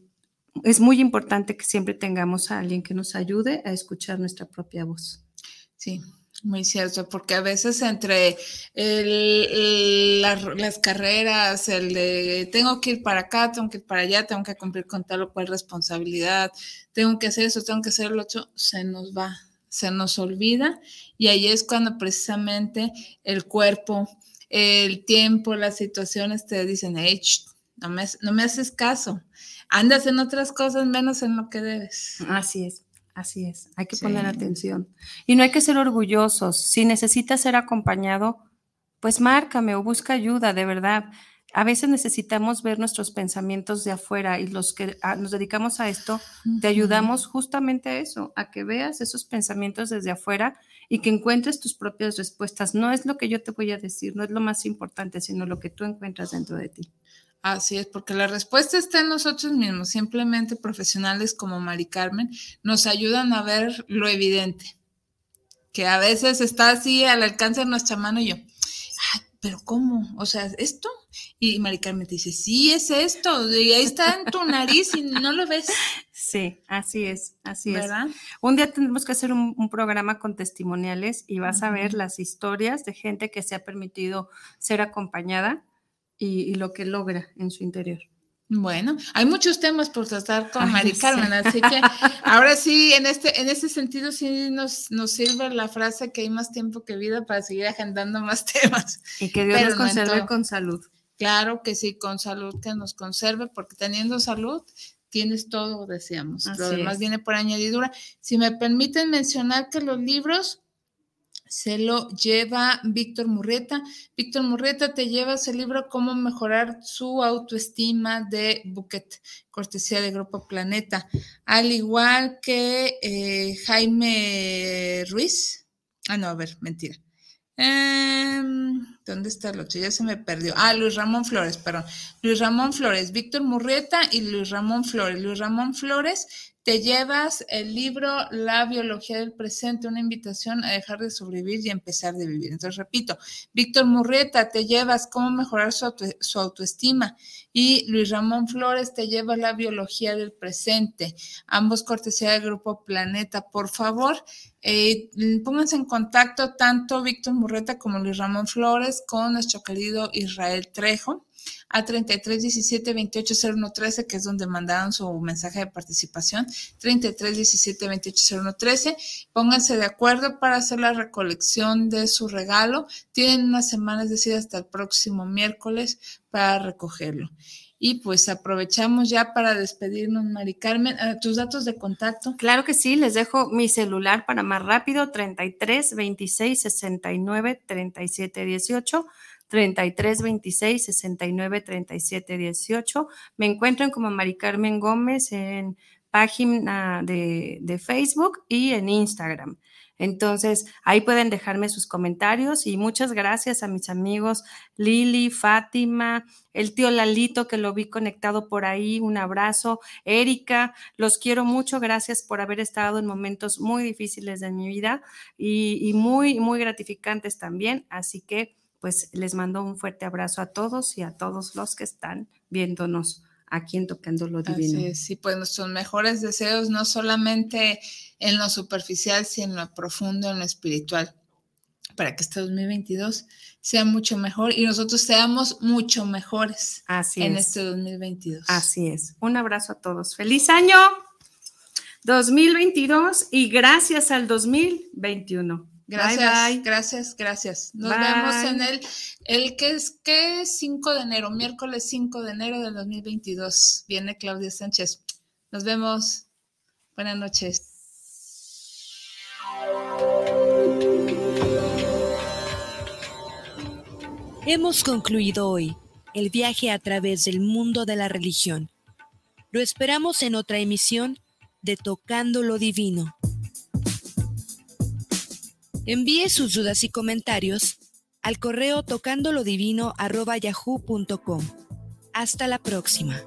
es muy importante que siempre tengamos a alguien que nos ayude a escuchar nuestra propia voz. Sí, muy cierto, porque a veces entre el, el, las, las, carreras, el de tengo que ir para acá, tengo que ir para allá, tengo que cumplir con tal o cual responsabilidad, tengo que hacer eso, tengo que hacer lo otro, se nos va, se nos olvida y ahí es cuando precisamente el cuerpo, el tiempo, las situaciones te dicen, hey, no me, no me haces caso, andas en otras cosas menos en lo que debes. Así es. Así es, hay que sí. poner atención. Y no hay que ser orgullosos. Si necesitas ser acompañado, pues márcame o busca ayuda, de verdad. A veces necesitamos ver nuestros pensamientos de afuera y los que nos dedicamos a esto, te ayudamos justamente a eso, a que veas esos pensamientos desde afuera y que encuentres tus propias respuestas. No es lo que yo te voy a decir, no es lo más importante, sino lo que tú encuentras dentro de ti. Así es, porque la respuesta está en nosotros mismos. Simplemente profesionales como Mari Carmen nos ayudan a ver lo evidente, que a veces está así al alcance de nuestra mano y yo, pero ¿cómo? O sea, ¿esto? Y Mari Carmen te dice, sí, es esto, y ahí está en tu nariz y no lo ves. Sí, así es, así ¿verdad? es. Un día tendremos que hacer un, un programa con testimoniales y vas uh -huh. a ver las historias de gente que se ha permitido ser acompañada y, y, lo que logra en su interior. Bueno, hay muchos temas por tratar con Mari Carmen, así que ahora sí, en este, en ese sentido sí nos, nos sirve la frase que hay más tiempo que vida para seguir agendando más temas. Y que Dios nos conserve con salud. Claro que sí, con salud que nos conserve, porque teniendo salud tienes todo, decíamos. Lo demás viene por añadidura. Si me permiten mencionar que los libros se lo lleva Víctor Murrieta. Víctor Murrieta te lleva ese libro Cómo mejorar su autoestima de Buquet, cortesía de Grupo Planeta. Al igual que eh, Jaime Ruiz. Ah, no, a ver, mentira. Em, ¿Dónde está el otro? Ya se me perdió. Ah, Luis Ramón Flores, perdón. Luis Ramón Flores, Víctor Murrieta y Luis Ramón Flores. Luis Ramón Flores te llevas el libro La biología del presente, una invitación a dejar de sobrevivir y empezar de vivir. Entonces, repito, Víctor Murrieta, te llevas cómo mejorar su, autoestima y Luis Ramón Flores te lleva La biología del presente, ambos cortesía del grupo Planeta. Por favor, eh, pónganse en contacto tanto Víctor Murrieta como Luis Ramón Flores con nuestro querido Israel Trejo a 33 17 28 01 13, que es donde mandaron su mensaje de participación. 33 17 28 01 13. Pónganse de acuerdo para hacer la recolección de su regalo. Tienen una semana, es decir, hasta el próximo miércoles para recogerlo. Y pues aprovechamos ya para despedirnos, Mari Carmen. Ah, ¿Tus datos de contacto? Claro que sí, les dejo mi celular para más rápido, 33 26 69 37 18. 33 26 69 37 18. Me encuentran como Mari Carmen Gómez en página de, Facebook y en Instagram. Entonces, ahí pueden dejarme sus comentarios y muchas gracias a mis amigos Lili, Fátima, el tío Lalito que lo vi conectado por ahí, un abrazo, Erika, los quiero mucho, gracias por haber estado en momentos muy difíciles de mi vida y, y muy, muy gratificantes también. Así que pues les mando un fuerte abrazo a todos y a todos los que están viéndonos aquí en Tocando lo Divino. sí, pues nuestros mejores deseos, no solamente en lo superficial, sino en lo profundo, en lo espiritual, para que este 2022 sea mucho mejor y nosotros seamos mucho mejores Así en este 2022. Así es. Un abrazo a todos. Feliz año 2022 y gracias al 2021. Gracias, gracias, gracias. Nos vemos en el, el que es que 5 de enero, miércoles 5 de enero del 2022. Viene Claudia Sánchez. Nos vemos. Buenas noches. Hemos concluido hoy el viaje a través del mundo de la religión. Lo esperamos en otra emisión de Tocando lo Divino. Envíe sus dudas y comentarios al correo tocandolodivino.yahoo.com. Hasta la próxima.